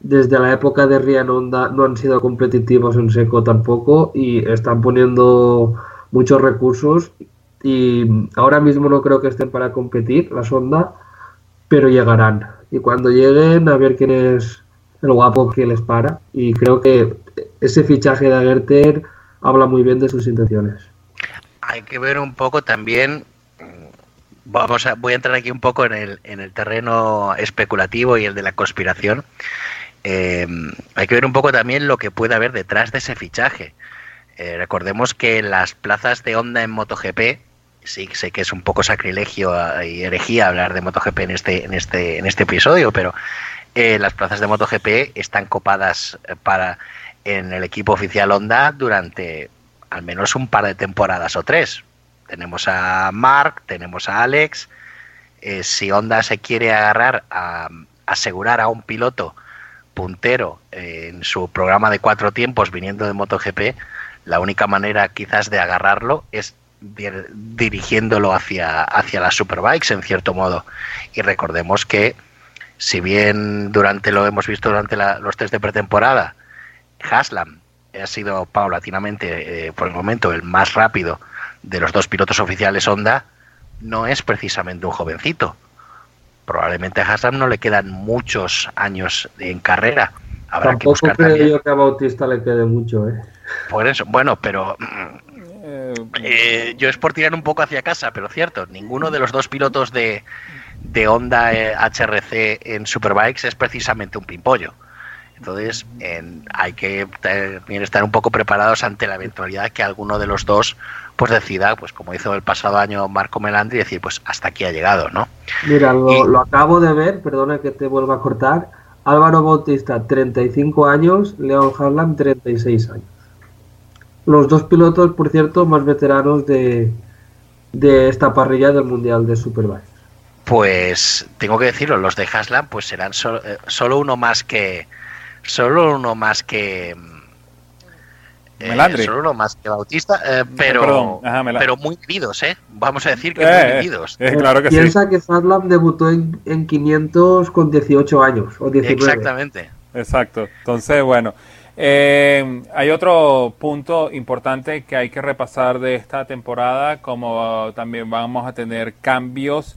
desde la época de Rian Honda no han sido competitivos en seco tampoco y están poniendo muchos recursos y ahora mismo no creo que estén para competir la sonda, pero llegarán. Y cuando lleguen, a ver quién es el guapo que les para. Y creo que ese fichaje de Agerter habla muy bien de sus intenciones. Hay que ver un poco también, vamos a, voy a entrar aquí un poco en el, en el terreno especulativo y el de la conspiración. Eh, hay que ver un poco también lo que puede haber detrás de ese fichaje. Eh, recordemos que las plazas de Honda en MotoGP, sí sé que es un poco sacrilegio y herejía hablar de MotoGP en este, en este, en este episodio, pero eh, las plazas de MotoGP están copadas para en el equipo oficial Honda durante al menos un par de temporadas o tres. Tenemos a Mark, tenemos a Alex. Eh, si Honda se quiere agarrar a asegurar a un piloto puntero en su programa de cuatro tiempos viniendo de MotoGP, la única manera quizás de agarrarlo es dirigiéndolo hacia, hacia las superbikes en cierto modo. Y recordemos que si bien durante lo hemos visto durante los test de pretemporada, Haslam ha sido paulatinamente eh, por el momento el más rápido de los dos pilotos oficiales Honda, no es precisamente un jovencito. Probablemente a Haslam no le quedan muchos años en carrera. Habrá Tampoco que buscar creo yo que a Bautista le quede mucho, ¿eh? Por eso, bueno, pero eh, yo es por tirar un poco hacia casa, pero cierto, ninguno de los dos pilotos de, de Honda HRC eh, en Superbikes es precisamente un pimpollo. Entonces, hay que también estar un poco preparados ante la eventualidad que alguno de los dos pues decida, pues como hizo el pasado año Marco Melandri, decir, pues hasta aquí ha llegado, ¿no? Mira, lo, lo acabo de ver, perdona que te vuelva a cortar. Álvaro Bautista, 35 años, Leon Harlan, 36 años. Los dos pilotos, por cierto, más veteranos de, de esta parrilla del Mundial de Superbike. Pues tengo que decirlo, los de Haslam pues serán eh, solo uno más que solo uno más que eh, solo uno más que Bautista, eh, pero pero muy vividos, ¿eh? Vamos a decir que muy vividos. claro que Piensa que Haslam debutó en, en 500 con 18 años o 19. Exactamente. Exacto. Entonces, bueno, eh, hay otro punto importante que hay que repasar de esta temporada, como también vamos a tener cambios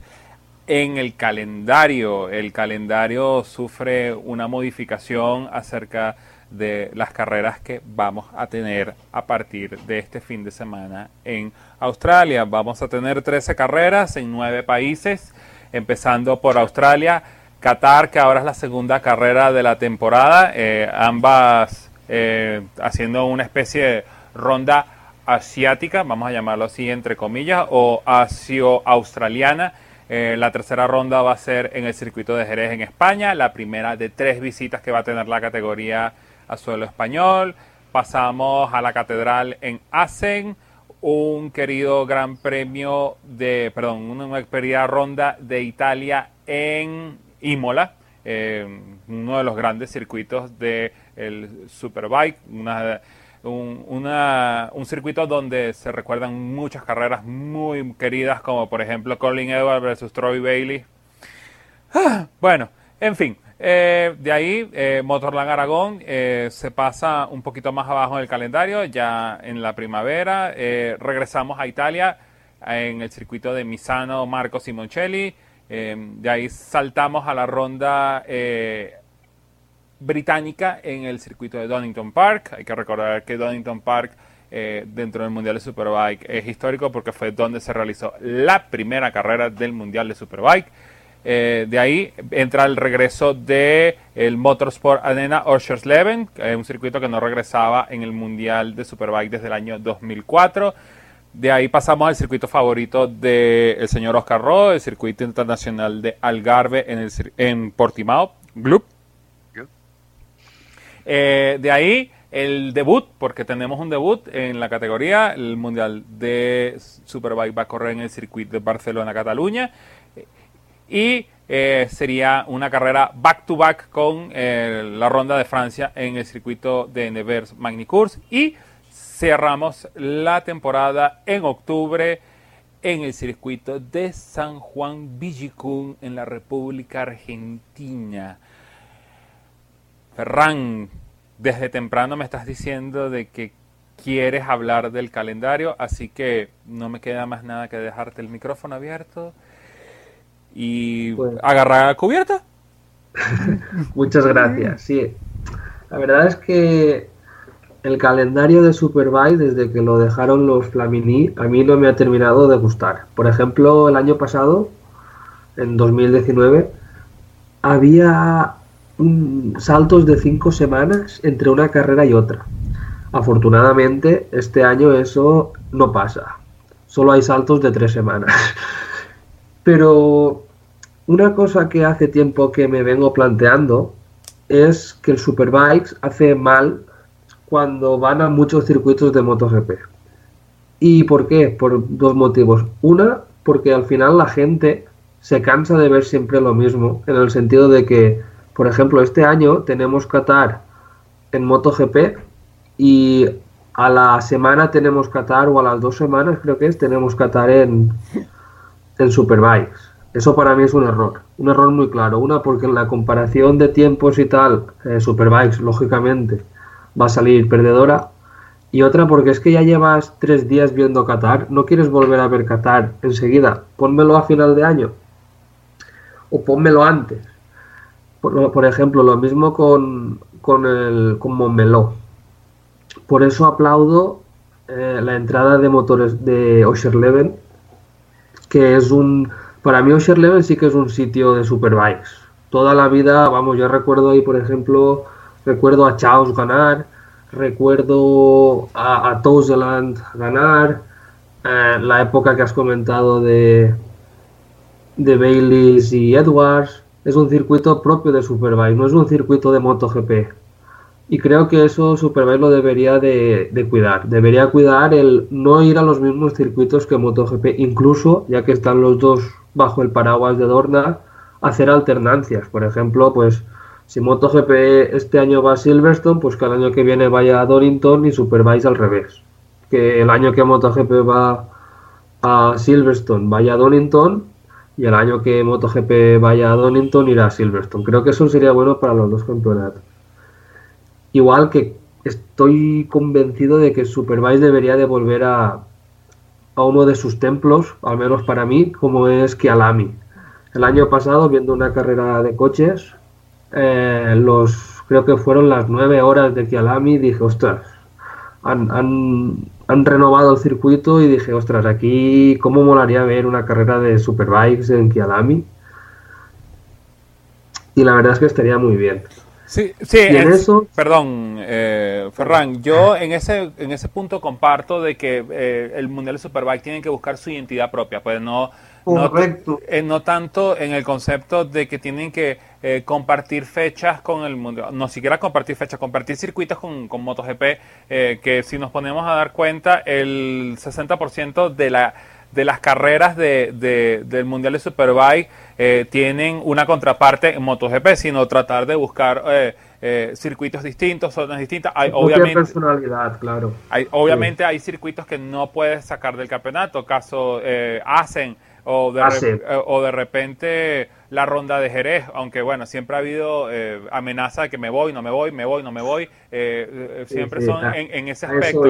en el calendario. El calendario sufre una modificación acerca de las carreras que vamos a tener a partir de este fin de semana en Australia. Vamos a tener 13 carreras en 9 países, empezando por Australia, Qatar, que ahora es la segunda carrera de la temporada, eh, ambas eh, haciendo una especie de ronda asiática, vamos a llamarlo así entre comillas, o asio-australiana eh, la tercera ronda va a ser en el circuito de Jerez en España, la primera de tres visitas que va a tener la categoría a suelo español. Pasamos a la catedral en Asen, un querido gran premio de, perdón, una querida ronda de Italia en Imola, eh, uno de los grandes circuitos del Superbike, una un, un circuito donde se recuerdan muchas carreras muy queridas, como por ejemplo Colin Edwards versus Troy Bailey. Ah, bueno, en fin, eh, de ahí eh, Motorland Aragón eh, se pasa un poquito más abajo en el calendario, ya en la primavera. regresamos a Italia en el circuito de Misano, Marco Simoncelli. de ahí saltamos a la ronda británica en el circuito de Donington Park. Hay que recordar que Donington Park eh, dentro del Mundial de Superbike es histórico porque fue donde se realizó la primera carrera del Mundial de Superbike. Eh, de ahí entra el regreso de Motorsport Arena Oschersleben, un circuito que no regresaba en el Mundial de Superbike desde el año 2004. De ahí pasamos al circuito favorito del señor Oscar Rowe, el circuito internacional de Algarve en, el, en Portimao, Gloop. Eh, de ahí el debut, porque tenemos un debut en la categoría, el Mundial de Superbike va a correr en el circuito de Barcelona-Cataluña y eh, sería una carrera back-to-back con eh, la ronda de Francia en el circuito de Nevers Magny-Cours y cerramos la temporada en octubre en el circuito de San Juan Villicún en la República Argentina. Ferran, desde temprano me estás diciendo de que quieres hablar del calendario, así que no me queda más nada que dejarte el micrófono abierto y pues- agarrar la cubierta. Muchas gracias. Sí, la verdad es que el calendario de Superbike, desde que lo dejaron los Flamini, a mí no me ha terminado de gustar. Por ejemplo, el año pasado, en 2019, había saltos de cinco semanas entre una carrera y otra. Afortunadamente, este año eso no pasa. Solo hay saltos de tres semanas. Pero una cosa que hace tiempo que me vengo planteando es que el Superbikes hace mal cuando van a muchos circuitos de MotoGP. ¿Y por qué? Por dos motivos. Una, porque al final la gente se cansa de ver siempre lo mismo, en el sentido de que por ejemplo, este año tenemos Qatar en MotoGP y a la semana tenemos Qatar o a las dos semanas creo que es, tenemos Qatar en, en Superbikes. Eso para mí es un error, un error muy claro. Una, porque en la comparación de tiempos y tal, eh, Superbikes, lógicamente, va a salir perdedora. Y otra, porque es que ya llevas tres días viendo Qatar, no quieres volver a ver Qatar enseguida. Pónmelo a final de año. O pónmelo antes. Por, ejemplo, lo mismo con, con, el, con Montmeló. Por eso aplaudo eh, la entrada de motores de Osherleven, que es un para mí Level sí que es un sitio de superbikes. Toda la vida, vamos, yo recuerdo ahí, por ejemplo, recuerdo a Chaos ganar, recuerdo a, a ganar, eh, la época que has comentado de, de Baileys y Edwards. Es un circuito propio de Superbike, no es un circuito de MotoGP. Y creo que eso Superbike lo debería de, cuidar. Debería cuidar el no ir a los mismos circuitos que MotoGP, incluso ya que están los dos bajo el paraguas de Dorna, hacer alternancias. Por ejemplo, pues si MotoGP este año va a Silverstone, pues que el año que viene vaya a Donington y Superbike al revés. Que el año que MotoGP va a Silverstone vaya a Donington y el año que MotoGP vaya a Donington irá a Silverstone. Creo que eso sería bueno para los dos campeonatos. Igual que estoy convencido de que Superbike debería de volver a, a uno de sus templos, al menos para mí, como es Kialami. El año pasado, viendo una carrera de coches, eh, los creo que fueron las nueve horas de Kialami, dije, ostras, han, han, renovado el circuito y dije, ostras, aquí cómo molaría ver una carrera de superbikes en Kialami. Y la verdad es que estaría muy bien. Sí, sí, perdón, eh, Ferran, yo en ese, en ese punto comparto de que eh, el Mundial de Superbike tiene que buscar su identidad propia, pues no, no, eh, no, tanto en el concepto de que tienen que eh, compartir fechas con el Mundial, no siquiera compartir fechas, compartir circuitos con, con MotoGP, que si nos ponemos a dar cuenta, el 60% de la de las carreras de, del Mundial de Superbike eh, tienen una contraparte en MotoGP, sino tratar de buscar eh, eh, circuitos distintos, zonas distintas. Hay, obviamente, personalidad, claro. Hay, obviamente hay circuitos que no puedes sacar del campeonato, caso hacen o de, o de repente la ronda de Jerez, aunque bueno, siempre ha habido amenaza de que me voy, no me voy, me voy, no me voy, siempre son en, en, ese aspecto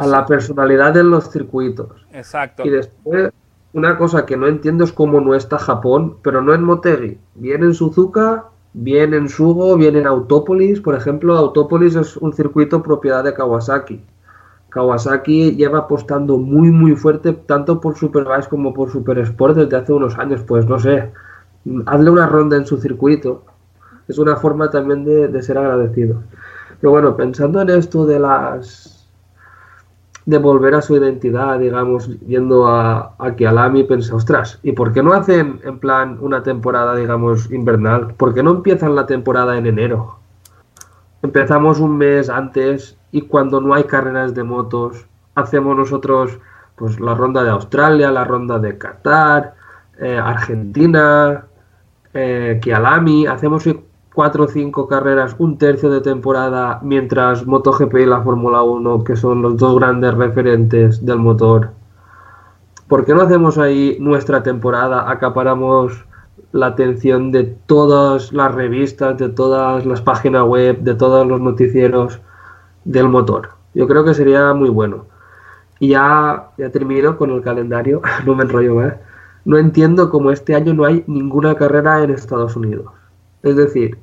a la personalidad de los circuitos. Exacto. Y después, una cosa que no entiendo es cómo no está Japón, pero no en Motegi. Viene en Suzuka, viene en Sugo, viene en Autópolis. Por ejemplo, Autópolis es un circuito propiedad de Kawasaki. Kawasaki lleva apostando muy muy fuerte tanto por Superbike como por Super Sport desde hace unos años. Pues no sé, hazle una ronda en su circuito. Es una forma también de, de ser agradecido. Pero bueno, pensando en esto de las de volver a su identidad, digamos, yendo a, a Kialami, pensé, ostras, ¿y por qué no hacen en plan una temporada, digamos, invernal? ¿Por qué no empiezan la temporada en enero? Empezamos un mes antes y cuando no hay carreras de motos, hacemos nosotros pues la ronda de Australia, la ronda de Qatar, eh, Argentina, eh, Kialami, hacemos cuatro o cinco carreras, un tercio de temporada, mientras MotoGP y la Fórmula 1, que son los dos grandes referentes del motor. ¿Por qué no hacemos ahí nuestra temporada? Acaparamos la atención de todas las revistas, de todas las páginas web, de todos los noticieros del motor. Yo creo que sería muy bueno. Y ya, ya termino con el calendario, no me enrollo más. No entiendo cómo este año no hay ninguna carrera en Estados Unidos. Es decir,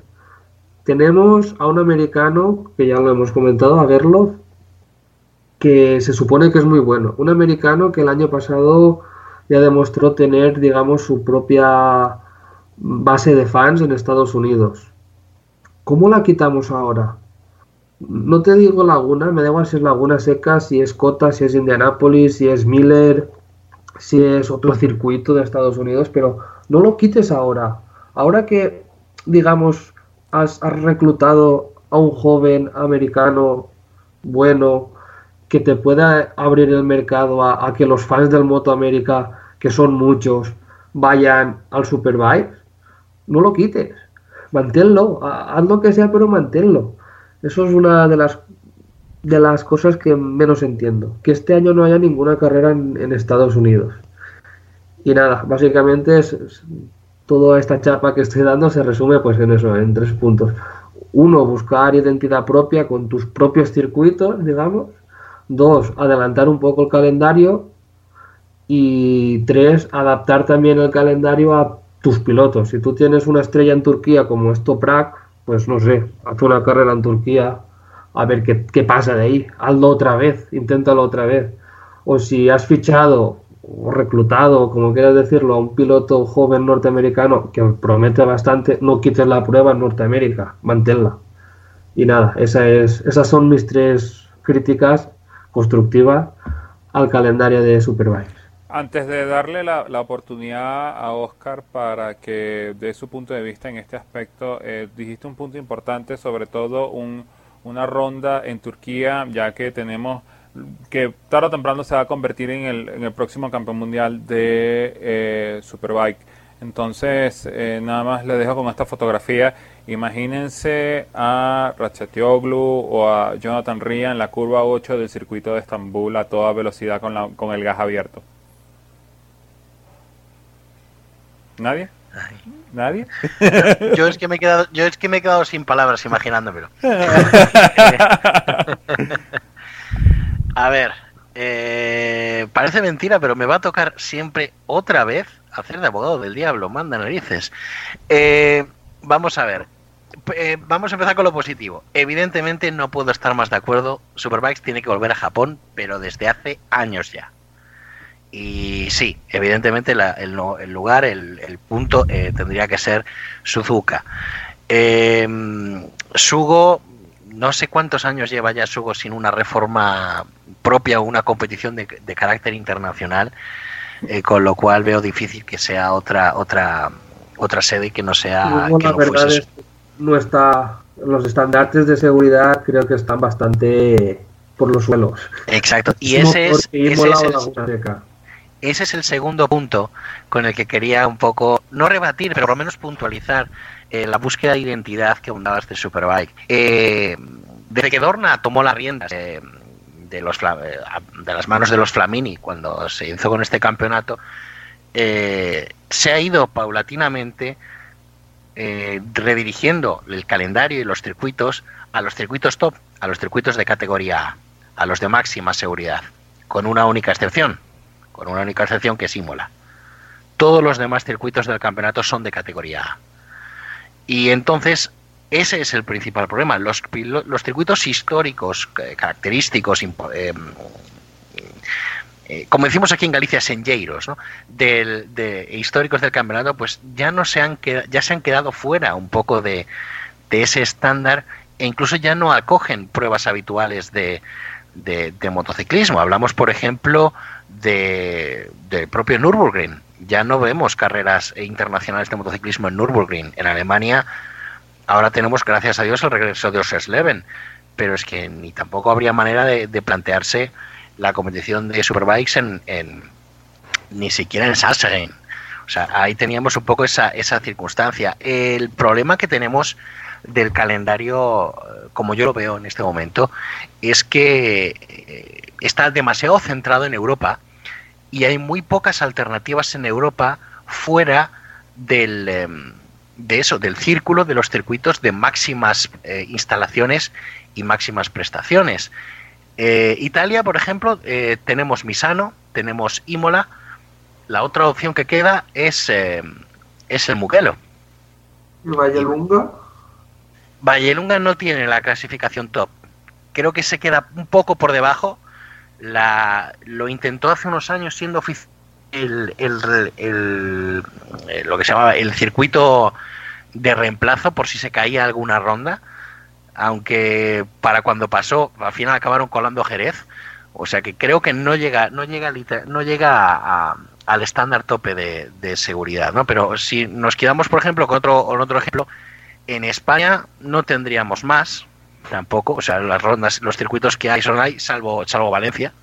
tenemos a un americano, que ya lo hemos comentado, a Gerloff, que se supone que es muy bueno. Un americano que el año pasado ya demostró tener, digamos, su propia base de fans en Estados Unidos. ¿Cómo la quitamos ahora? No te digo Laguna, me da igual si es Laguna Seca, si es Cota, si es Indianapolis, si es Miller, si es otro circuito de Estados Unidos, pero no lo quites ahora. Ahora que digamos, has, reclutado a un joven americano bueno que te pueda abrir el mercado a, que los fans del Moto América, que son muchos, vayan al Superbike, no lo quites, manténlo, haz lo que sea, pero manténlo. Eso es una de las de las cosas que menos entiendo. Que este año no haya ninguna carrera en, Estados Unidos. Y nada, básicamente es, toda esta chapa que estoy dando se resume pues en eso, en tres puntos. Uno, buscar identidad propia con tus propios circuitos, digamos. Dos, adelantar un poco el calendario. Y tres, adaptar también el calendario a tus pilotos. Si tú tienes una estrella en Turquía como es Toprak, pues no sé, haz una carrera en Turquía, a ver qué, qué pasa de ahí. Hazlo otra vez, inténtalo otra vez. O si has fichado o reclutado, como quieras decirlo, a un piloto joven norteamericano que promete bastante, no quites la prueba en Norteamérica, manténla. Y nada, esa es, esas son mis tres críticas constructivas al calendario de Superbike. Antes de darle la, oportunidad a Oscar para que dé su punto de vista en este aspecto, eh, dijiste un punto importante, sobre todo una ronda en Turquía, ya que tenemos que tarde o temprano se va a convertir en el, en el próximo campeón mundial de eh, Superbike. Entonces, eh, nada más le dejo con esta fotografía. Imagínense a Rachetioglu o a Jonathan Ria en la curva 8 del circuito de Estambul a toda velocidad con, la, con el gas abierto. ¿Nadie? ¿Nadie? Yo, es que me he quedado, yo es que me he quedado sin palabras imaginándomelo. a ver, eh, parece mentira, pero me va a tocar siempre otra vez hacer de abogado del diablo, manda narices. Eh, vamos a ver, eh, vamos a empezar con lo positivo. Evidentemente no puedo estar más de acuerdo. Superbikes tiene que volver a Japón, pero desde hace años ya. Y sí, evidentemente el, lugar, el, punto eh, tendría que ser Suzuka. Em, Sugo, no sé cuántos años lleva ya Sugo sin una reforma propia o una competición de, carácter internacional, eh, con lo cual veo difícil que sea otra otra otra sede y que no sea. que la verdad es no está. Los estandartes de seguridad creo que están bastante por los suelos. Exacto, y ese es, ese es el, ese es el segundo punto con el que quería un poco, no rebatir, pero por lo menos puntualizar eh, la búsqueda de identidad que abundaba de Superbike. Eh, desde que Dorna tomó las riendas de, los, eh, de las manos de los Flamini cuando se hizo con este campeonato, se ha ido paulatinamente redirigiendo el calendario y los circuitos a los circuitos top, a los circuitos de categoría A, a los de máxima seguridad, con una única excepción, con una única excepción que es Imola. Todos los demás circuitos del campeonato son de categoría A. Y entonces ese es el principal problema. Los, los circuitos históricos, característicos, eh, eh, como decimos aquí en Galicia, senlleiros, ¿no? de históricos del campeonato, pues ya no se han ya se han quedado fuera un poco de, de ese estándar e incluso ya no acogen pruebas habituales de, de, motociclismo. Hablamos, por ejemplo, de, del propio Nürburgring. Ya no vemos carreras internacionales de motociclismo en Nürburgring. En Alemania ahora tenemos, gracias a Dios, el regreso de Ossersleben, pero es que ni tampoco habría manera de, plantearse la competición de Superbikes en, ni siquiera en Sachsenring. O sea, ahí teníamos un poco esa, esa circunstancia. El problema que tenemos del calendario, como yo lo veo en este momento, es que eh, está demasiado centrado en Europa y hay muy pocas alternativas en Europa fuera del, em, de eso, del círculo de los circuitos de máximas eh, instalaciones y máximas prestaciones. Eh, Italia, por ejemplo, tenemos Misano, tenemos Imola. La otra opción que queda es, em, es el Mugello. ¿Y Vallelunga? Vallelunga no tiene la clasificación top. Creo que se queda un poco por debajo. La, lo intentó hace unos años siendo el, el, el, eh, lo que se llamaba el circuito de reemplazo por si se caía alguna ronda. Aunque para cuando pasó, al final acabaron colando Jerez. O sea que creo que no llega, no llega, no llega al estándar tope de, de, seguridad, ¿no? Pero si nos quedamos, por ejemplo, con otro, con otro ejemplo, en España no tendríamos más, tampoco, o sea, las rondas, los circuitos que hay son ahí, salvo, salvo Valencia.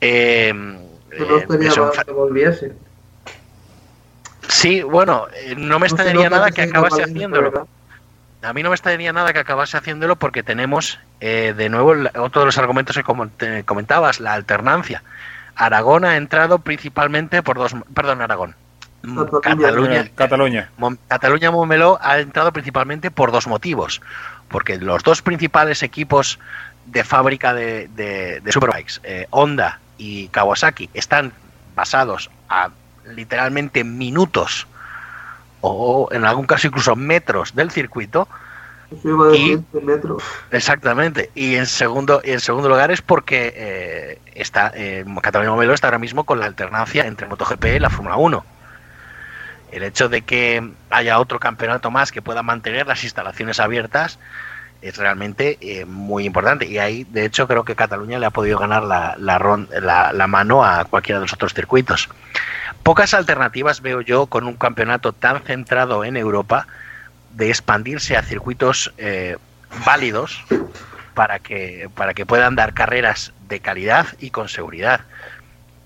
Eh, no eh, volviese. Sí, bueno, eh, no me extrañaría nada que acabase haciéndolo. a mí no me extrañaría nada que acabase haciéndolo porque tenemos, eh, de nuevo, otro de los argumentos que comentabas, la alternancia. Aragón ha entrado principalmente por dos, perdón, Aragón. Mm, Cataluña, Cataluña. Cataluña Montmeló ha entrado principalmente por dos motivos. Porque los dos principales equipos de fábrica de, de, Superbikes, eh, Honda y Kawasaki, están basados a literalmente minutos o en algún caso incluso metros del circuito. Y, metros. Exactamente. Y en segundo, en segundo lugar es porque eh, está eh, Cataluña está ahora mismo con la alternancia entre MotoGP y la Fórmula 1. El hecho de que haya otro campeonato más que pueda mantener las instalaciones abiertas es realmente eh, muy importante. Y ahí, de hecho, creo que Cataluña le ha podido ganar la, mano a cualquiera de los otros circuitos. Pocas alternativas veo yo con un campeonato tan centrado en Europa de expandirse a circuitos eh, válidos para que, para que puedan dar carreras de calidad y con seguridad.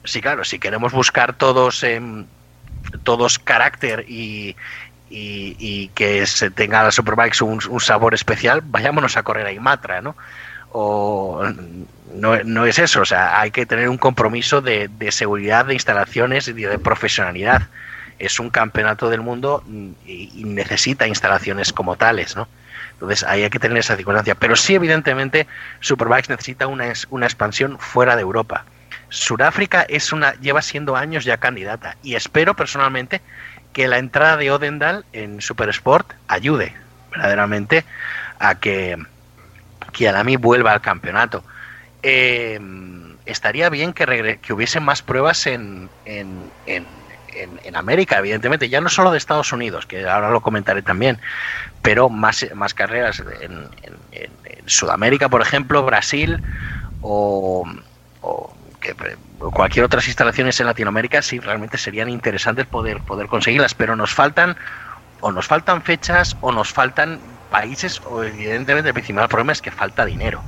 Sí, claro, si queremos buscar todos, todos carácter y, y, que se tenga la Superbikes un, un, sabor especial, vayámonos a correr a Imatra, ¿no? O no, es eso, o sea, hay que tener un compromiso de, seguridad, de instalaciones y de profesionalidad. Es un campeonato del mundo y, necesita instalaciones como tales, ¿no? Entonces ahí hay que tener esa circunstancia. Pero sí, evidentemente, Superbikes necesita una expansión fuera de Europa. Sudáfrica es una, lleva siendo años ya candidata y espero personalmente que la entrada de Odendal en Supersport ayude verdaderamente a que, que Alami vuelva al campeonato. Eh, estaría bien que, que hubiese más pruebas en, en, en, en, América, evidentemente, ya no solo de Estados Unidos, que ahora lo comentaré también, pero más, más carreras en, Sudamérica, por ejemplo, Brasil o que cualquier otras instalaciones en Latinoamérica sí realmente serían interesantes poder, poder conseguirlas, pero nos faltan o nos faltan fechas o nos faltan países o evidentemente el principal problema es que falta dinero.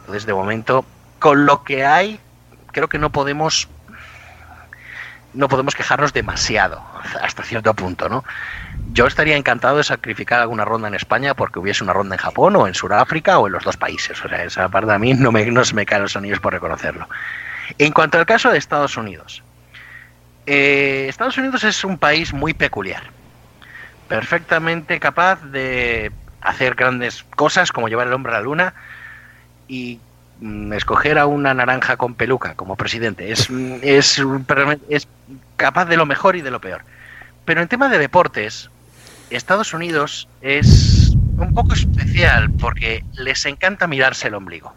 Entonces, de momento, con lo que hay, creo que no podemos no podemos quejarnos demasiado hasta cierto punto, ¿no? Yo estaría encantado de sacrificar alguna ronda en España porque hubiese una ronda en Japón o en Sudáfrica o en los dos países. O sea, esa parte a mí no me, no se me caen los anillos por reconocerlo. En cuanto al caso de Estados Unidos, eh, Estados Unidos es un país muy peculiar, perfectamente capaz de hacer grandes cosas como llevar el hombre a la luna y mm, escoger a una naranja con peluca como presidente. Es, es, es capaz de lo mejor y de lo peor. Pero en tema de deportes, Estados Unidos es un poco especial porque les encanta mirarse el ombligo.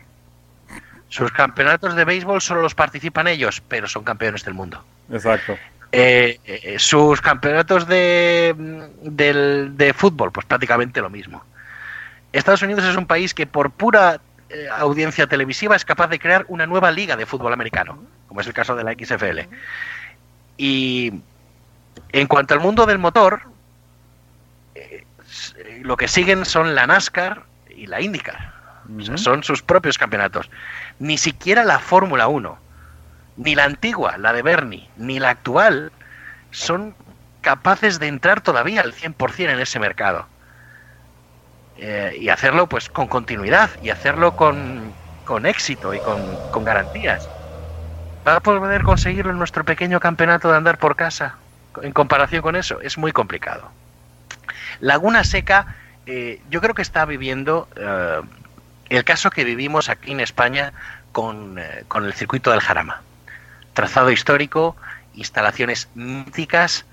Sus campeonatos de béisbol solo los participan ellos, pero son campeones del mundo. Exacto. Eh, eh, sus campeonatos de, de, fútbol, pues prácticamente lo mismo. Estados Unidos es un país que por pura eh, audiencia televisiva es capaz de crear una nueva liga de fútbol americano, como es el caso de la XFL. Y en cuanto al mundo del motor, lo que siguen son la NASCAR y la IndyCar. son sus propios campeonatos ni siquiera la Fórmula 1, ni la antigua, la de Bernie, ni la actual, son capaces de entrar todavía al 100% en ese mercado. Eh, y hacerlo pues con continuidad y hacerlo con, con éxito y con, con, garantías. ¿Va a poder conseguirlo en nuestro pequeño campeonato de andar por casa? En comparación con eso, es muy complicado. Laguna Seca, eh, yo creo que está viviendo eh, el caso que vivimos aquí en España con, eh, con el circuito del Jarama. Trazado histórico, instalaciones míticas,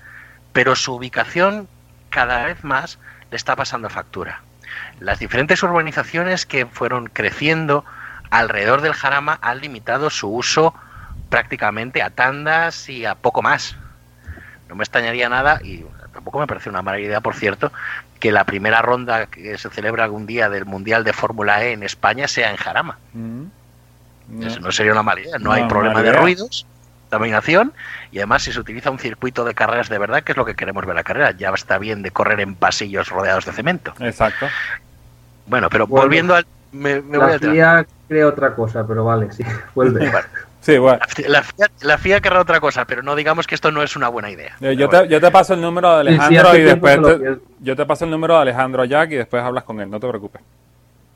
pero su ubicación cada vez más le está pasando factura. Las diferentes urbanizaciones que fueron creciendo alrededor del Jarama han limitado su uso prácticamente a tandas y a poco más. No me extrañaría nada, y tampoco me parece una mala idea, por cierto, que la primera ronda que se celebra algún día del Mundial de Fórmula E en España sea en Jarama. Mm. Eso no sería una mala idea. No, hay problema de ruidos, contaminación y además si se utiliza un circuito de carreras de verdad, que es lo que queremos ver la carrera. Ya está bien de correr en pasillos rodeados de cemento. Exacto. Bueno, pero volviendo al... Me, me voy a crea otra cosa, pero vale, sí, vuelve. Sí, bueno. La, FIA, la FIA querrá otra cosa, pero no digamos que esto no es una buena idea. Yo, yo te, yo te paso el número de Alejandro y después te, yo te paso el número de Alejandro Jack y después hablas con él, no te preocupes.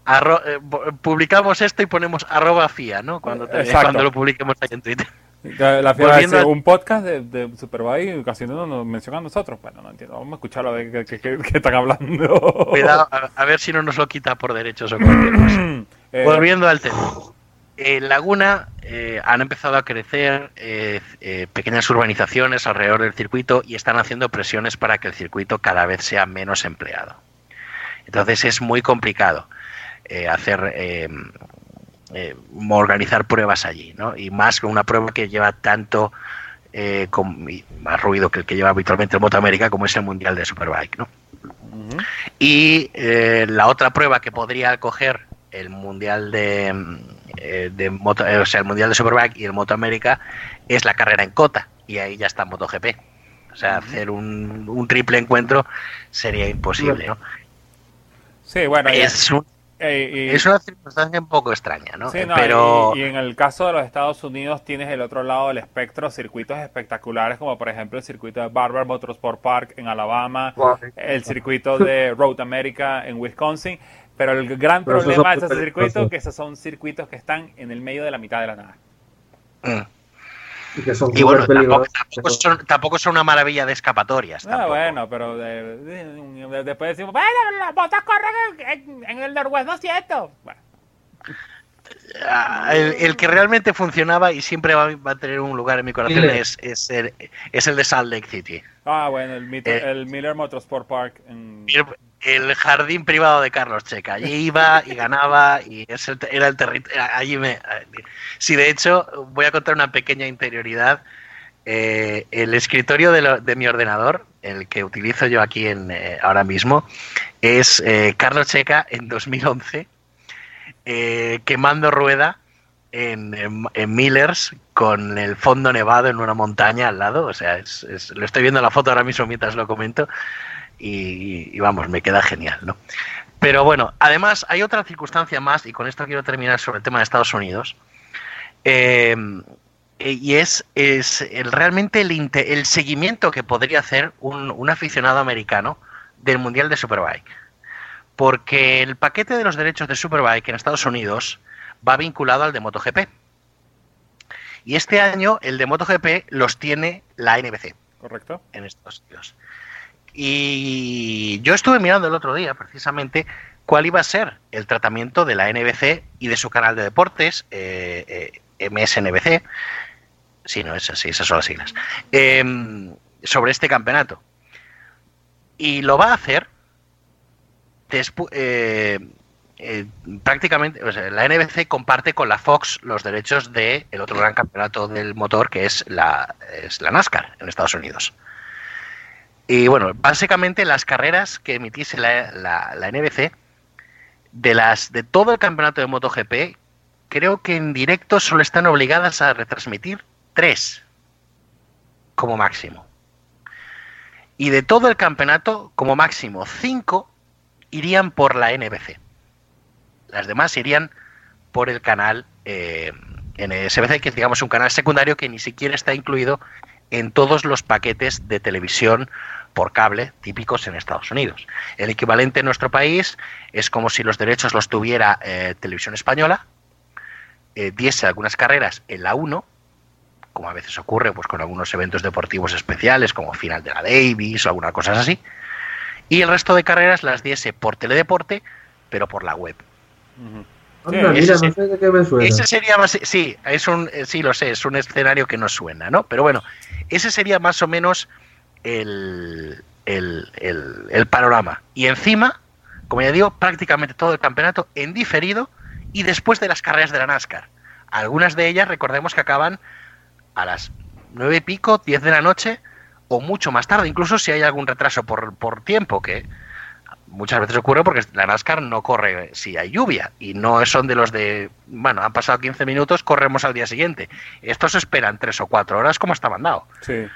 Arro, eh, publicamos esto y ponemos arroba FIA, ¿no? Cuando, te, cuando lo publiquemos ahí en Twitter. La FIA es un podcast de, de Superbike casi no nos mencionan nosotros. Bueno, no entiendo. Vamos a escucharlo a ver qué, qué, qué están hablando. Cuidado, a, a, ver si no nos lo quita por derechos o cualquier cosa. eh, Volviendo al tema. En Laguna eh, han empezado a crecer eh, eh, pequeñas urbanizaciones alrededor del circuito y están haciendo presiones para que el circuito cada vez sea menos empleado. Entonces es muy complicado hacer eh, organizar pruebas allí, ¿no? Y más con una prueba que lleva tanto con, más ruido que el que lleva habitualmente el Moto América, como es el Mundial de Superbike, ¿no? Uh -huh. Y la otra prueba que podría acoger el Mundial de, eh, de Moto, o sea, el Mundial de Superbike y el Moto América es la carrera en cota, y ahí ya está MotoGP. O sea, hacer un, un, triple encuentro sería imposible, ¿no? Sí, bueno, es un eh, y, es una circunstancia un poco extraña, ¿no? Sí, no Pero... Y, y, en el caso de los Estados Unidos tienes el otro lado del espectro circuitos espectaculares como por ejemplo el circuito de Barber Motorsport Park en Alabama, wow. el circuito de Road America en Wisconsin, pero el gran pero problema de ese circuito que esos son circuitos que están en el medio de la mitad de la nada. Mm. Y, que son y bueno, tampoco, tampoco, son, tampoco, son, una maravilla de escapatorias. Ah, bueno, pero de, de, de, después decimos, bueno, las botas corren en, en el Norwest 200. Bueno. Ah, el, el, que realmente funcionaba y siempre va, va, a tener un lugar en mi corazón es, es, el, es el de Salt Lake City. Ah, bueno, el, Miller, eh, el Miller Motorsport Park. En... El jardín privado de Carlos Checa. Allí iba y ganaba y ese era el territorio. Allí. Sí, de hecho, voy a contar una pequeña interioridad. Eh, el escritorio de, de, mi ordenador, el que utilizo yo aquí en, eh, ahora mismo, es eh, Carlos Checa en 2011, eh, quemando rueda en, en, en, Millers con el fondo nevado en una montaña al lado. O sea, es, es, lo estoy viendo en la foto ahora mismo mientras lo comento y, y, vamos, me queda genial, ¿no? Pero bueno, además hay otra circunstancia más, y con esto quiero terminar sobre el tema de Estados Unidos, eh, y es, es el, realmente el, el, seguimiento que podría hacer un, un, aficionado americano del Mundial de Superbike. Porque el paquete de los derechos de Superbike en Estados Unidos va vinculado al de MotoGP. Y este año el de MotoGP los tiene la NBC. Correcto. En Estados Unidos. Y yo estuve mirando el otro día, precisamente, cuál iba a ser el tratamiento de la NBC y de su canal de deportes, eh, eh, MSNBC. Sí, no es así, esas son las siglas. Eh, sobre este campeonato. Y lo va a hacer después. prácticamente, o sea, la NBC comparte con la Fox los derechos del de otro gran campeonato del motor que es la, es la NASCAR en Estados Unidos. Y bueno, básicamente las carreras que emitiese la, la, la, NBC, de las de todo el campeonato de MotoGP, creo que en directo solo están obligadas a retransmitir tres, como máximo. Y de todo el campeonato, como máximo cinco, irían por la NBC. Las demás irían por el canal eh, NSBC, que es digamos un canal secundario que ni siquiera está incluido en todos los paquetes de televisión por cable típicos en Estados Unidos. El equivalente en nuestro país es como si los derechos los tuviera eh, Televisión Española, eh, diese algunas carreras en la 1, como a veces ocurre pues, con algunos eventos deportivos especiales, como final de la Davis o algunas cosas así, y el resto de carreras las diese por Teledeporte, pero por la web. Uh -huh. Anda, mira, ese, no sé de qué me suena. Ese sería más, sí, es un, sí lo sé, es un escenario que no suena, ¿no? Pero bueno, ese sería más o menos el, el, el, panorama. Y encima, como ya digo, prácticamente todo el campeonato en diferido y después de las carreras de la NASCAR. Algunas de ellas, recordemos que acaban a las nueve y pico, diez de la noche o mucho más tarde, incluso si hay algún retraso por, por tiempo, que muchas veces ocurre porque la NASCAR no corre si hay lluvia y no son de los de, bueno, han pasado 15 minutos, corremos al día siguiente. Estos esperan tres o cuatro horas como está mandado. Sí.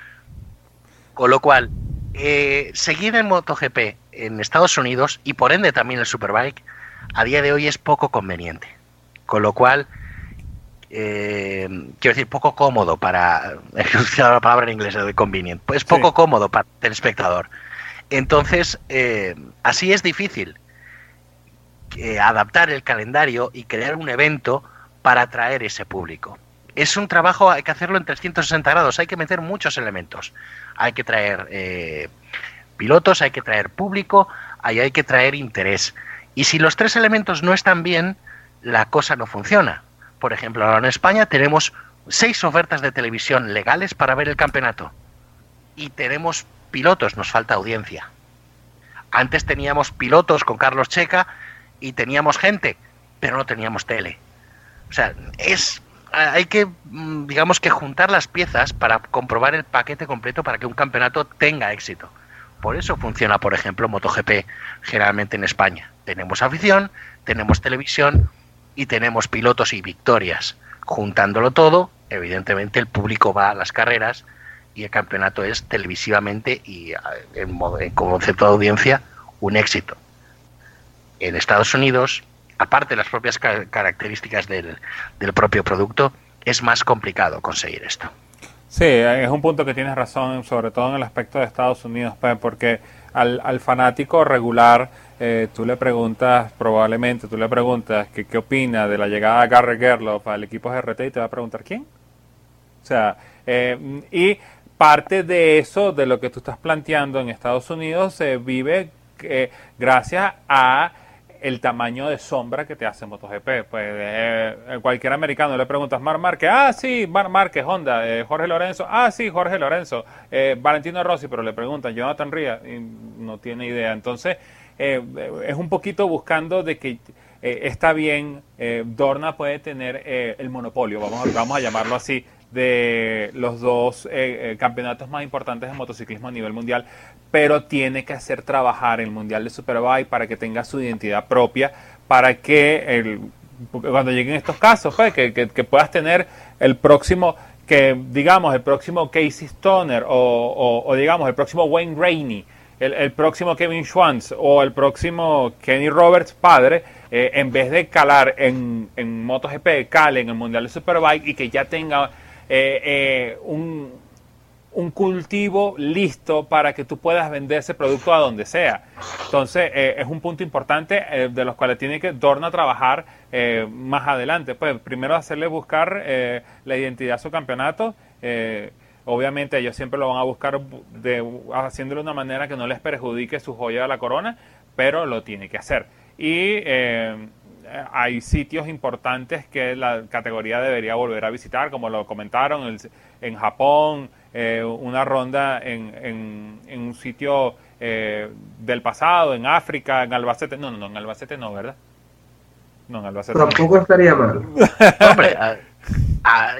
Con lo cual, eh, seguir en MotoGP en Estados Unidos y por ende también el Superbike, a día de hoy es poco conveniente. Con lo cual, eh, quiero decir, poco cómodo para, la palabra en inglés, de convenient, pues poco cómodo para el espectador. Entonces, eh, así es difícil adaptar el calendario y crear un evento para atraer ese público. Es un trabajo, hay que hacerlo en 360 grados, hay que meter muchos elementos. Hay que traer eh, pilotos, hay que traer público, ahí hay que traer interés. Y si los tres elementos no están bien, la cosa no funciona. Por ejemplo, ahora en España tenemos seis ofertas de televisión legales para ver el campeonato. Y tenemos pilotos, nos falta audiencia. Antes teníamos pilotos con Carlos Checa y teníamos gente, pero no teníamos tele. O sea, es hay que mm, digamos que juntar las piezas para comprobar el paquete completo para que un campeonato tenga éxito. Por eso funciona, por ejemplo, MotoGP generalmente en España. Tenemos afición, tenemos televisión y tenemos pilotos y victorias. Juntándolo todo, evidentemente el público va a las carreras y el campeonato es televisivamente y en, en concepto de audiencia un éxito. En Estados Unidos, aparte de las propias características del, propio producto, es más complicado conseguir esto. Sí, es un punto que tienes razón, sobre todo en el aspecto de Estados Unidos, pues, porque al, fanático regular eh, tú le preguntas, probablemente tú le preguntas que, qué opina de la llegada de Gary Gerloff al equipo GRT y te va a preguntar quién. O sea, eh, y parte de eso, de lo que tú estás planteando en Estados Unidos, se vive eh, gracias a el tamaño de sombra que te hace MotoGP. Pues eh, cualquier americano le preguntas Mar Márquez, ah, sí, Mar Márquez, Honda, eh, Jorge Lorenzo, ah, sí, Jorge Lorenzo, eh, Valentino Rossi, pero le preguntan Jonathan Ría y no tiene idea. Entonces, es un poquito buscando de que está bien, Dorna puede tener el monopolio, vamos, vamos a llamarlo así, de los dos eh, eh, campeonatos más importantes de motociclismo a nivel mundial, pero tiene que hacer trabajar el Mundial de Superbike para que tenga su identidad propia, para que el, cuando lleguen estos casos, pues, que, que, puedas tener el próximo, que digamos, el próximo Casey Stoner o, o, digamos, el próximo Wayne Rainey, el, el, próximo Kevin Schwantz o el próximo Kenny Roberts padre, eh, en vez de calar en, en MotoGP, cale en el Mundial de Superbike y que ya tenga eh, eh, un, cultivo listo para que tú puedas vender ese producto a donde sea. Entonces, eh, es un punto importante de los cuales tiene que Dorna trabajar más adelante. Pues primero hacerle buscar la identidad a su campeonato. obviamente ellos siempre lo van a buscar de, haciéndolo de una manera que no les perjudique su joya de la corona, pero lo tiene que hacer. Y hay sitios importantes que la categoría debería volver a visitar, como lo comentaron en Japón, eh, una ronda en, en, un sitio eh, del pasado, en África, en Albacete. No, no, no, en Albacete no, ¿verdad? No, en Albacete. Tampoco estaría mal. Hombre,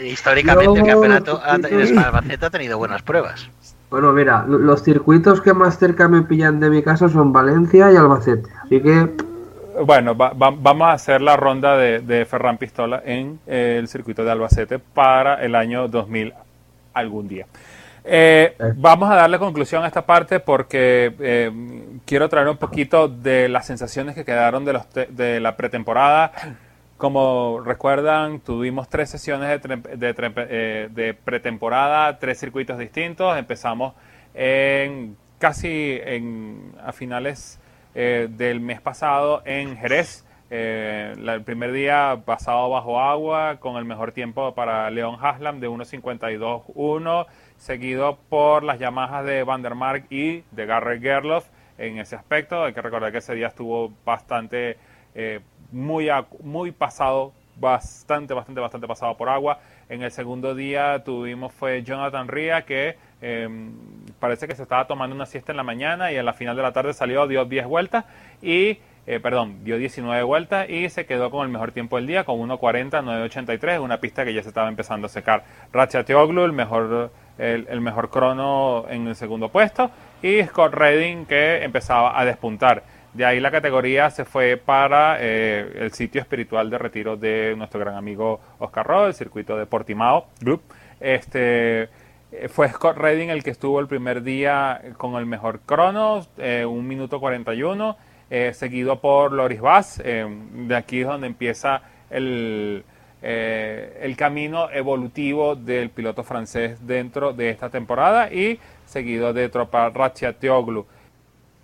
históricamente el campeonato en Albacete ha tenido buenas pruebas. Bueno, mira, los circuitos que más cerca me pillan de mi casa son Valencia y Albacete. Así que bueno, vamos a hacer la ronda de, Ferran Pistola en eh, el circuito de Albacete para el año 2000 algún día. Eh, vamos a darle conclusión a esta parte porque eh, quiero traer un poquito de las sensaciones que quedaron de, los de la pretemporada. Como recuerdan, tuvimos tres sesiones de, de, pretemporada, tres circuitos distintos. Empezamos en casi en, a finales eh, del mes pasado en Jerez. Eh, el primer día pasado bajo agua con el mejor tiempo para León Haslam de 1.52.1, seguido por las Yamahas de Vandermark y de Garrett Gerloff en ese aspecto. Hay que recordar que ese día estuvo bastante, eh, muy, muy pasado, bastante, bastante, bastante pasado por agua. En el segundo día tuvimos fue Jonathan Ria que Em, parece que se estaba tomando una siesta en la mañana y a la final de la tarde salió, dio 10 vueltas y, eh, perdón, dio 19 vueltas y se quedó con el mejor tiempo del día, con 1.40, 9.83, una pista que ya se estaba empezando a secar. Ratchatoglu, el mejor, el, mejor crono en el segundo puesto y Scott Redding que empezaba a despuntar. De ahí la categoría se fue para eh, el sitio espiritual de retiro de nuestro gran amigo Oscar Roll, el circuito de Portimao Group. Este, fue Scott Redding el que estuvo el primer día con el mejor crono, eh, un minuto 41, eh, seguido por Loris Bass. de aquí es donde empieza el, eh, el camino evolutivo del piloto francés dentro de esta temporada y seguido de Tropa Ratchatoglu.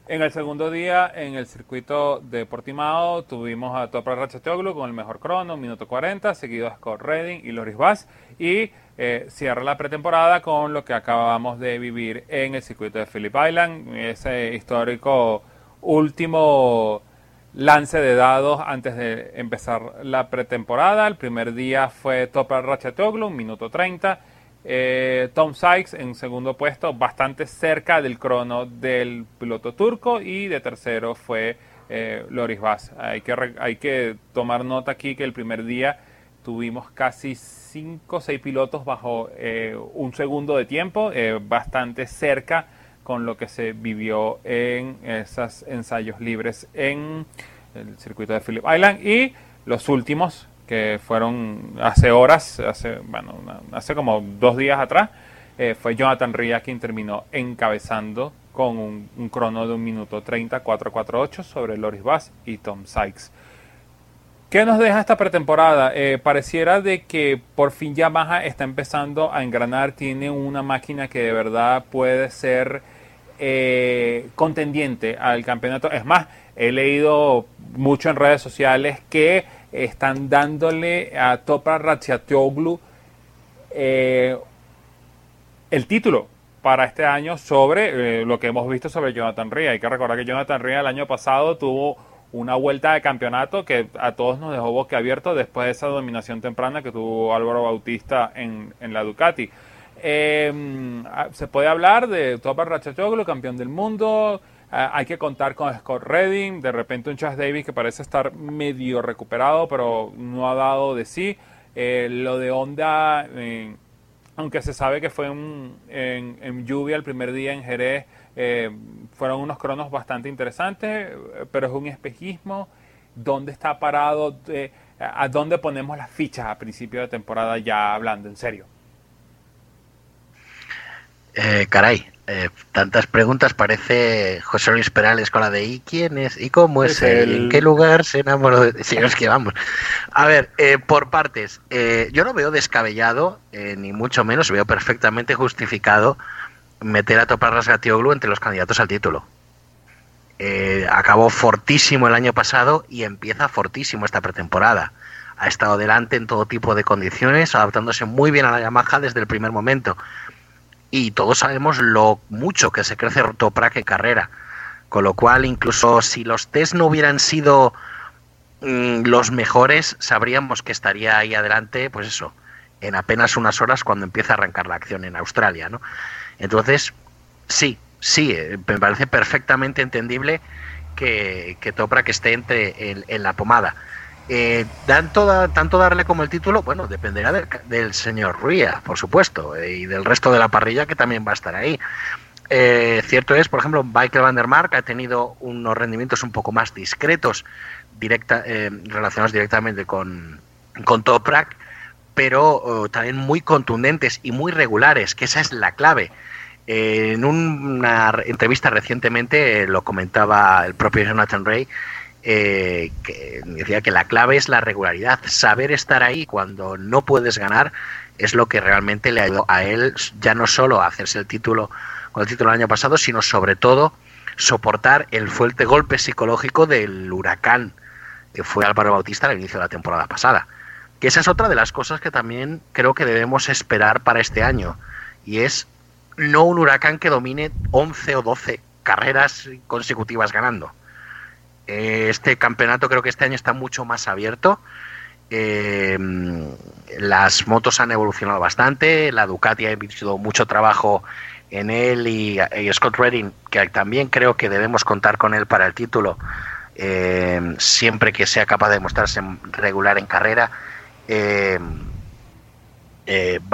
En el segundo día, en el circuito de Portimao, tuvimos a Tropa Ratchatoglu con el mejor crono, minuto 40, seguido a Scott Redding y Loris Bass, y eh, cierra la pretemporada con lo que acabamos de vivir en el circuito de Phillip Island, ese histórico último lance de dados antes de empezar la pretemporada. El primer día fue Topper Ratchetoglu, minuto 30. Eh, Tom Sykes en segundo puesto, bastante cerca del crono del piloto turco. Y de tercero fue eh, Loris Bass. Hay que, hay que tomar nota aquí que el primer día tuvimos casi 5 o 6 pilotos bajo eh, un segundo de tiempo, bastante cerca con lo que se vivió en esos ensayos libres en el circuito de Phillip Island y los últimos que fueron hace horas, hace, bueno, hace como dos días atrás, eh, fue Jonathan Ria quien terminó encabezando con un, crono de un minuto 30, 448 sobre Loris Bass y Tom Sykes. ¿Qué nos deja esta pretemporada? Eh, pareciera de que por fin Yamaha está empezando a engranar, tiene una máquina que de verdad puede ser eh, contendiente al campeonato. Es más, he leído mucho en redes sociales que están dándole a Topa Ratchatoglu eh, el título para este año sobre eh, lo que hemos visto sobre Jonathan Ria. Hay que recordar que Jonathan Ria el año pasado tuvo una vuelta de campeonato que a todos nos dejó boquiabierto después de esa dominación temprana que tuvo Álvaro Bautista en, en la Ducati. Em, ah, se puede hablar de Topar Ratchatoglu, campeón del mundo. Ah, hay que contar con Scott Redding, de repente un Chas Davis que parece estar medio recuperado, pero no ha dado de sí. Eh, lo de Honda, eh, aunque se sabe que fue en, lluvia el primer día en Jerez, eh, fueron unos cronos bastante interesantes, pero es un espejismo. ¿Dónde está parado? ¿A dónde ponemos las fichas a principio de temporada ya hablando en serio? Eh, caray, eh, tantas preguntas, parece José Luis Perales con la de ¿y quién es? ¿Y cómo es, él? ¿En qué lugar se enamoró de...? Si es que vamos. A ver, eh, por partes. yo no veo descabellado, ni mucho menos, veo perfectamente justificado meter a Topar Rasgatioglu entre los candidatos al título. acabó fortísimo el año pasado y empieza fortísimo esta pretemporada. Ha estado delante en todo tipo de condiciones, adaptándose muy bien a la Yamaha desde el primer momento y todos sabemos lo mucho que se crece Toprak en carrera. Con lo cual, incluso si los test no hubieran sido mm, los mejores, sabríamos que estaría ahí adelante, pues eso, en apenas unas horas cuando empieza a arrancar la acción en Australia, ¿no? Entonces, sí, sí, eh, me parece perfectamente entendible que, que Toprak esté entre en la pomada. Eh, tanto, darle como el título, bueno, dependerá del, señor Ría, por supuesto, eh, y del resto de la parrilla que también va a estar ahí. Eh, cierto es, por ejemplo, Michael Van der Mark ha tenido unos rendimientos un poco más discretos, directa, relacionados directamente con, con Toprak, pero oh, también muy contundentes y muy regulares, que esa es la clave. en una entrevista recientemente lo comentaba el propio Jonathan Ray, eh, que decía que la clave es la regularidad. Saber estar ahí cuando no puedes ganar es lo que realmente le ayudó a él ya no solo a hacerse el título con el título del año pasado, sino sobre todo soportar el fuerte golpe psicológico del huracán que fue Álvaro Bautista al inicio de la temporada pasada. Que esa es otra de las cosas que también creo que debemos esperar para este año. Y es no un huracán que domine 11 o 12 carreras consecutivas ganando eh, este campeonato creo que este año está mucho más abierto. Eh, las motos han evolucionado bastante. La Ducati ha hecho mucho trabajo en él y, Scott Redding, que también creo que debemos contar con él para el título, eh, siempre que sea capaz de mostrarse regular en carrera, va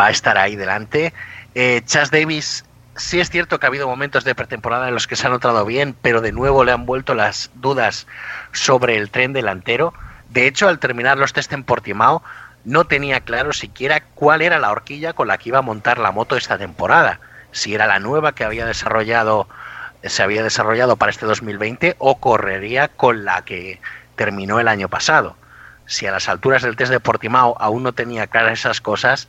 a estar ahí delante. Chas Davis sí es cierto que ha habido momentos de pretemporada en los que se ha notado bien, pero de nuevo le han vuelto las dudas sobre el tren delantero. De hecho, al terminar los test en Portimao, no tenía claro siquiera cuál era la horquilla con la que iba a montar la moto esta temporada. Si era la nueva que había desarrollado, se había desarrollado para este 2020 o correría con la que terminó el año pasado. Si a las alturas del test de Portimao aún no tenía claras esas cosas,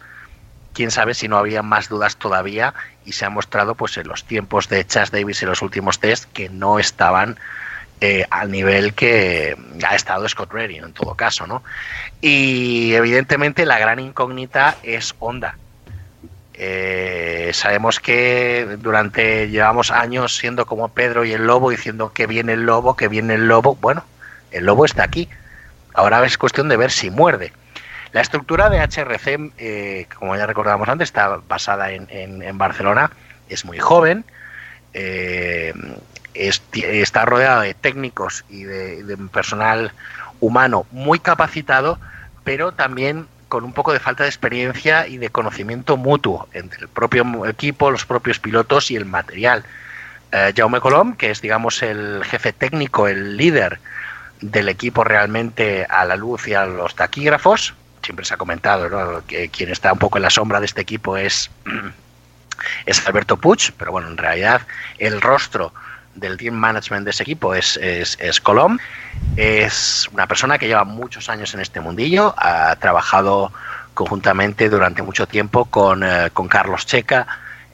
quién sabe si no había más dudas todavía y se ha mostrado pues en los tiempos de Chas Davis en los últimos test que no estaban eh, al nivel que ha estado Scott Redding en todo caso, ¿no? Y evidentemente la gran incógnita es Honda. Eh, sabemos que durante llevamos años siendo como Pedro y el lobo diciendo que viene el lobo, que viene el lobo. Bueno, el lobo está aquí. Ahora es cuestión de ver si muerde. La estructura de HRC, eh, como ya recordábamos antes, está basada en, Barcelona, es muy joven, eh, está rodeado de técnicos y de, personal humano muy capacitado, pero también con un poco de falta de experiencia y de conocimiento mutuo entre el propio equipo, los propios pilotos y el material. Eh, Jaume Colom, que es digamos el jefe técnico, el líder del equipo realmente a la luz y a los taquígrafos, siempre se ha comentado que quien está un poco en la sombra de este equipo es, es Alberto Puig, pero bueno, en realidad el rostro del team management de ese equipo es, es, Colom. Es una persona que lleva muchos años en este mundillo, ha trabajado conjuntamente durante mucho tiempo con, eh, Carlos Checa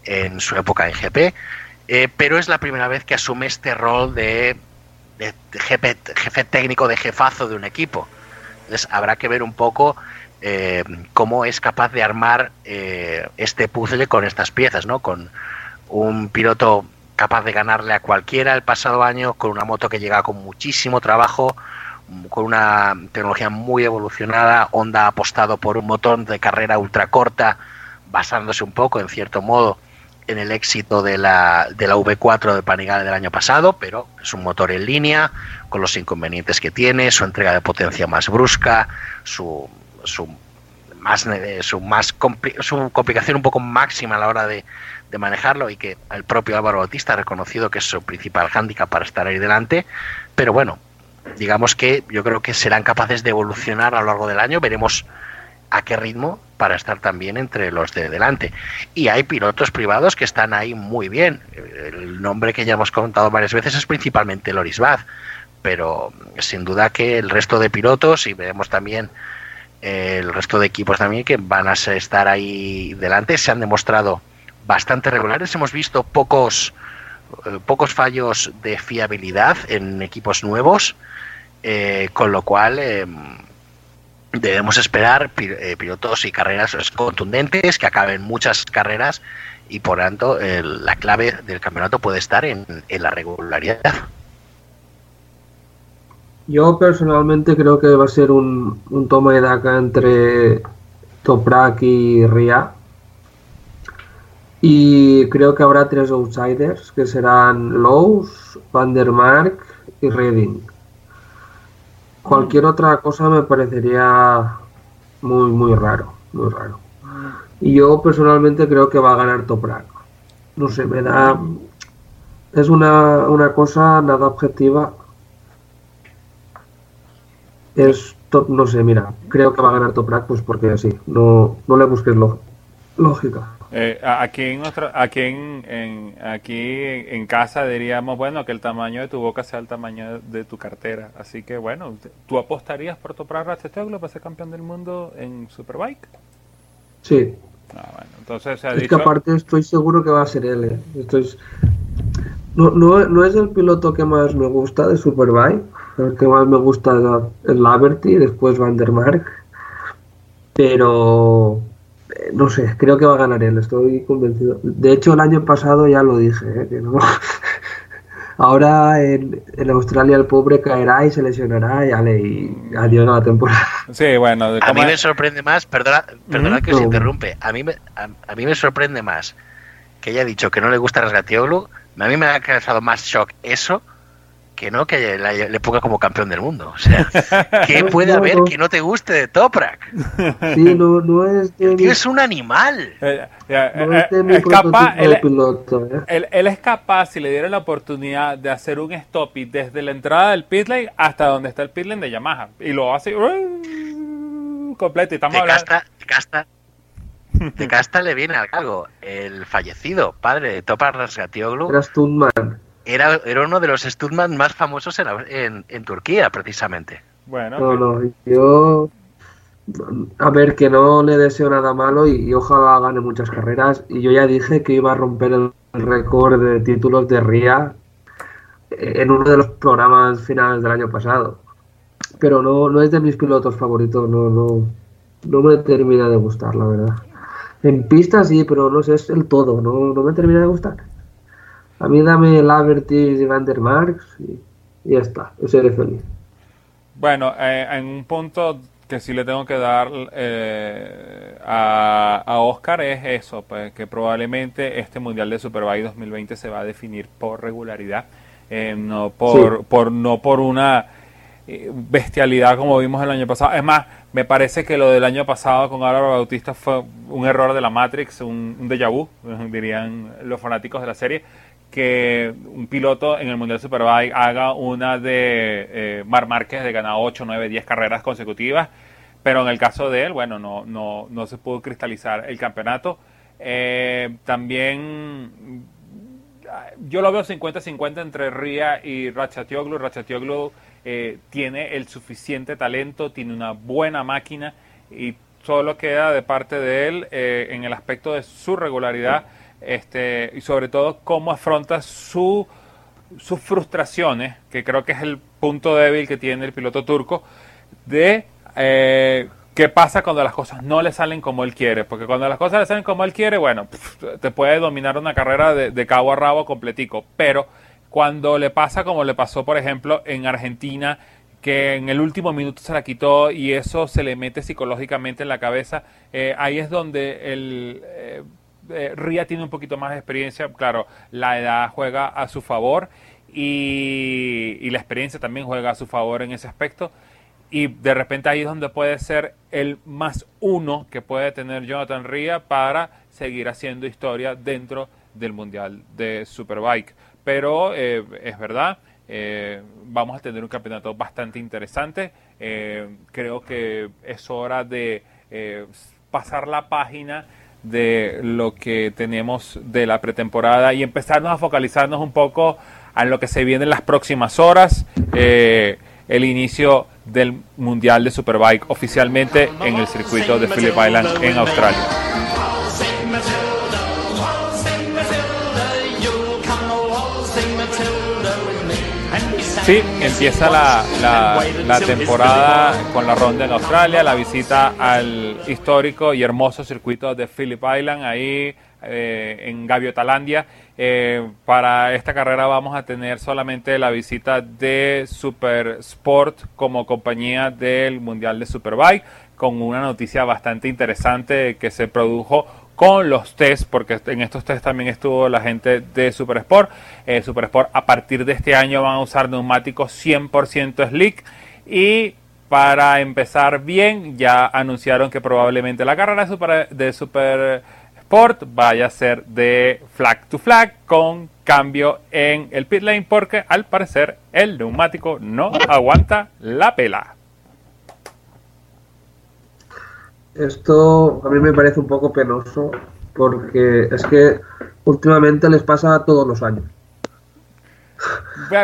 en su época en GP, eh, pero es la primera vez que asume este rol de, jefe, jefe técnico, de jefazo de un equipo. Entonces habrá que ver un poco eh, cómo es capaz de armar eh, este puzzle con estas piezas, ¿no? Con un piloto capaz de ganarle a cualquiera el pasado año, con una moto que llega con muchísimo trabajo, con una tecnología muy evolucionada, Honda ha apostado por un motor de carrera ultra corta, basándose un poco, en cierto modo, en el éxito de la, de la V4 de Panigale del año pasado, pero es un motor en línea, con los inconvenientes que tiene, su entrega de potencia más brusca, su su más su más su complicación un poco máxima a la hora de, manejarlo y que el propio Álvaro Bautista ha reconocido que es su principal hándicap para estar ahí delante. Pero bueno digamos que yo creo que serán capaces de evolucionar a lo largo del año. Veremos a qué ritmo para estar también entre los de delante y hay pilotos privados que están ahí muy bien el nombre que ya hemos contado varias veces es principalmente Loris Baz pero sin duda que el resto de pilotos y veremos también el resto de equipos también que van a estar ahí delante se han demostrado bastante regulares. Hemos visto pocos, eh, pocos fallos de fiabilidad en equipos nuevos, eh, con lo cual em, debemos esperar eh, pilotos y carreras contundentes, que acaben muchas carreras y por tanto la clave del campeonato puede estar en la regularidad. Yo personalmente creo que va a ser un, toma de daca entre Toprak y Ria. Y creo que habrá tres outsiders que serán Lowe's, Vandermark y Redding. Cualquier otra cosa me parecería muy, muy raro, muy raro. Y yo personalmente creo que va a ganar Toprak. No sé, me da... Es una, una cosa nada objetiva, es no sé, mira, creo que va a ganar Toprak pues porque así, no, no le busques lógica. Eh, aquí en, aquí, en, aquí en casa diríamos, bueno, que el tamaño de tu boca sea el tamaño de tu cartera. Así que, bueno, ¿tú apostarías por Toprak Ratchetoglu para ser campeón del mundo en Superbike? Sí. Ah, bueno, entonces es que aparte estoy seguro que va a ser él. Eh. Estoy... No, no, no es el piloto que más me gusta de Superbike, el que más me gusta es Laverty, después Van der Mark. Pero no sé, creo que va a ganar él, estoy convencido. De hecho, el año pasado ya lo dije, ¿eh? que no. Ahora en, Australia el pobre caerá y se lesionará y, y adiós a la temporada. Sí, bueno. A mí me sorprende más, perdona, perdona que os interrumpe, a mí, me, a, mí me sorprende más que haya dicho que no le gusta Rasgatioglu. A mí me ha causado más shock eso que no que le, ponga como campeón del mundo. O sea, ¿qué puede haber que no te guste de Toprak? Sí, no, no es. es un animal. Eh, eh, es capaz, él, piloto, ¿eh? él, es capaz, si le dieran la oportunidad de hacer un stop desde la entrada del pit lane hasta donde está el pit lane de Yamaha. Y lo hace uh, completo. Y estamos de casta, de casta, de casta le viene al cargo el fallecido padre de Toprak Rasgatioglu. Era, era uno de los Studman más famosos en, en, Turquía, precisamente. Bueno. No, no, yo. A ver, que no le deseo nada malo y, ojalá gane muchas carreras. Y yo ya dije que iba a romper el, récord de títulos de RIA en uno de los programas finales del año pasado. Pero no, no es de mis pilotos favoritos, no, no, no me termina de gustar, la verdad. En pista sí, pero no sé, es el todo, no, no me termina de gustar. A mí dame Laverty y Van der Marks y, ya está, yo seré feliz. Bueno, eh, en un punto que sí le tengo que dar eh, a, a, Oscar es eso, pues, que probablemente este Mundial de Superbike 2020 se va a definir por regularidad, eh, no por, por no por una bestialidad como vimos el año pasado. Es más, me parece que lo del año pasado con Álvaro Bautista fue un error de la Matrix, un, un déjà vu, dirían los fanáticos de la serie, que un piloto en el Mundial Superbike haga una de eh, Mar Márquez de ganar 8, 9, 10 carreras consecutivas, pero en el caso de él, bueno, no, no, no se pudo cristalizar el campeonato. Eh, también yo lo veo 50-50 entre Ria y Ratchatioglu. Ratchatioglu eh, tiene el suficiente talento, tiene una buena máquina y solo queda de parte de él eh, en el aspecto de su regularidad este, y sobre todo cómo afronta su, sus frustraciones, que creo que es el punto débil que tiene el piloto turco, de eh, qué pasa cuando las cosas no le salen como él quiere, porque cuando las cosas le salen como él quiere, bueno, te puede dominar una carrera de, cabo a rabo completico, pero cuando le pasa como le pasó, por ejemplo, en Argentina, que en el último minuto se la quitó y eso se le mete psicológicamente en la cabeza, eh, ahí es donde el eh, eh, Ría tiene un poquito más de experiencia, claro, la edad juega a su favor y, la experiencia también juega a su favor en ese aspecto. Y de repente ahí es donde puede ser el más uno que puede tener Jonathan Ría para seguir haciendo historia dentro del Mundial de Superbike pero eh, es verdad, eh, vamos a tener un campeonato bastante interesante. Eh, creo que es hora de pasar la página de lo que tenemos de la pretemporada y empezarnos a focalizarnos un poco en lo que se viene en las próximas horas. el inicio del Mundial de Superbike oficialmente en el circuito de Phillip Island en Australia. Sí, empieza la, la, temporada con la ronda en Australia, la visita al histórico y hermoso circuito de Phillip Island, ahí eh, en Gaviotalandia. Eh, para esta carrera vamos a tener solamente la visita de Super Sport como compañía del Mundial de Superbike, con una noticia bastante interesante que se produjo con los test, porque en estos test también estuvo la gente de Super Sport. Eh, Super Sport a partir de este año van a usar neumáticos 100% slick y para empezar bien ya anunciaron que probablemente la carrera de Super, Sport vaya a ser de flag to flag con cambio en el pit lane porque al parecer el neumático no aguanta la pela. Esto a mí me parece un poco penoso porque es que últimamente les pasa todos los años.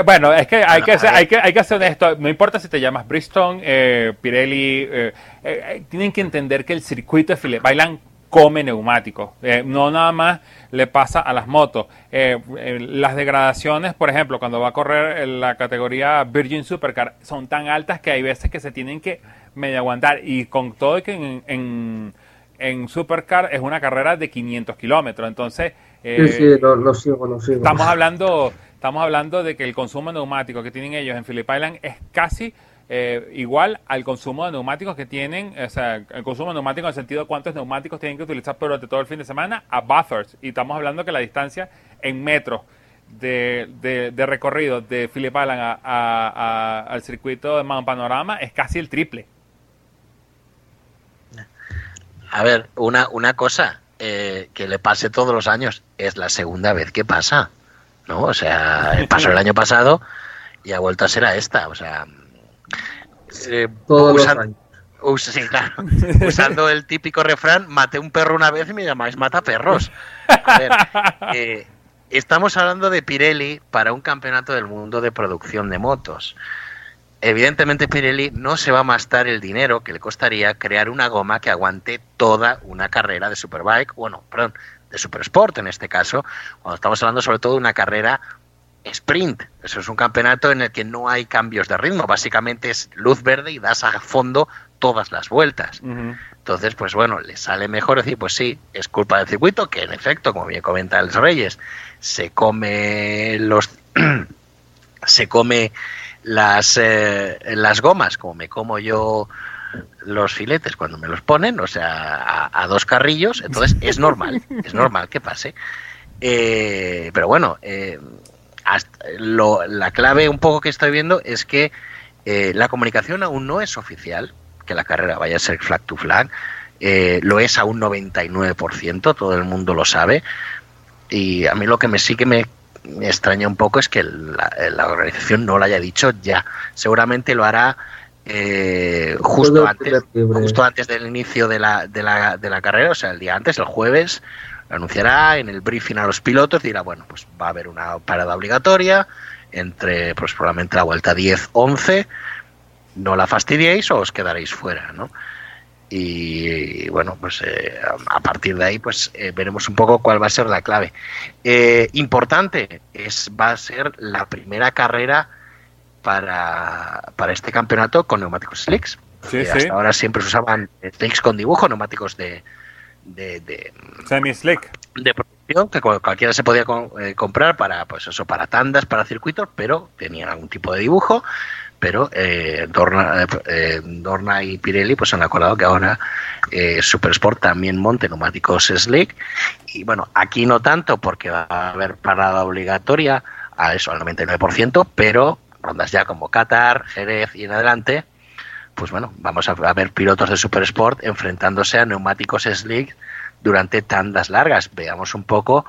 Bueno, es que hay que, ser, hay que, hay que ser honesto. No importa si te llamas Bristol, eh, Pirelli, eh, eh, tienen que entender que el circuito de Philip Bailan come neumáticos. no nada más le pasa a las motos. las degradaciones, por ejemplo, cuando va a correr en la categoría Virgin Supercar, son tan altas que hay veces que se tienen que medio aguantar. Y con todo que en, en, Supercar es una carrera de 500 kilómetros. Entonces, sí, sí, eh, lo, sigo, lo sigo. Estamos hablando, estamos hablando de que el consumo neumático que tienen ellos en Phillip Island es casi eh, igual al consumo de neumáticos que tienen, o sea, el consumo de neumáticos en el sentido de cuántos neumáticos tienen que utilizar durante todo el fin de semana a Bathurst. Y estamos hablando que la distancia en metros de, de, recorrido de Phillip Island al circuito de Mount Panorama es casi el triple. A ver, una, una cosa eh, que le pase todos los años, es la segunda vez que pasa, ¿no? O sea, pasó el año pasado y ha vuelto a ser a esta, o sea... Eh, usando, usando el típico refrán, maté un perro una vez y me llamáis mata perros. A ver, eh, estamos hablando de Pirelli para un campeonato del mundo de producción de motos. Evidentemente Pirelli no se va a mastar el dinero que le costaría crear una goma que aguante toda una carrera de Superbike, bueno, perdón, de Supersport en este caso, cuando estamos hablando sobre todo de una carrera sprint. Eso es un campeonato en el que no hay cambios de ritmo, básicamente es luz verde y das a fondo todas las vueltas. Entonces, pues bueno, le sale mejor decir, pues sí, es culpa del circuito, que en efecto, como bien comenta el Reyes, se come los se come las eh, las gomas, como me como yo los filetes cuando me los ponen, o sea, a, dos carrillos, entonces es normal, es normal que pase. Eh, pero bueno, eh, la clave un poco que estoy viendo es que eh, la comunicación aún no es oficial, que la carrera vaya a ser flag to flag, lo es a un 99%, todo el mundo lo sabe, y a mí lo que me sí que me, extraña un poco es que la, la organización no lo haya dicho ya, seguramente lo hará eh, justo, antes, justo antes del inicio de la, de, la, de la carrera, o sea, el día antes, el jueves, lo anunciará en el briefing a los pilotos, dirá, bueno, pues va a haber una parada obligatoria entre, pues probablemente la vuelta 10-11, no la fastidiéis o os quedaréis fuera, ¿no? Y, bueno, pues eh, a partir de ahí, pues eh, veremos un poco cuál va a ser la clave. importante, es, va a ser la primera carrera para, para este campeonato con neumáticos slicks. hasta ahora siempre se usaban slicks con dibujo, neumáticos de, de, semi-slick. De protección, que cualquiera se podía eh, comprar para, pues eso, para tandas, para circuitos, pero tenían algún tipo de dibujo. Pero eh, Dorna, eh, Dorna, y Pirelli pues han acordado que ahora eh, Supersport también monte neumáticos slick. Y bueno, aquí no tanto porque va a haber parada obligatoria a eso, al 99%, pero rondas ya como Qatar, Jerez y en adelante, pues bueno, vamos a ver pilotos de Super Sport enfrentándose a neumáticos slick durante tandas largas. Veamos un poco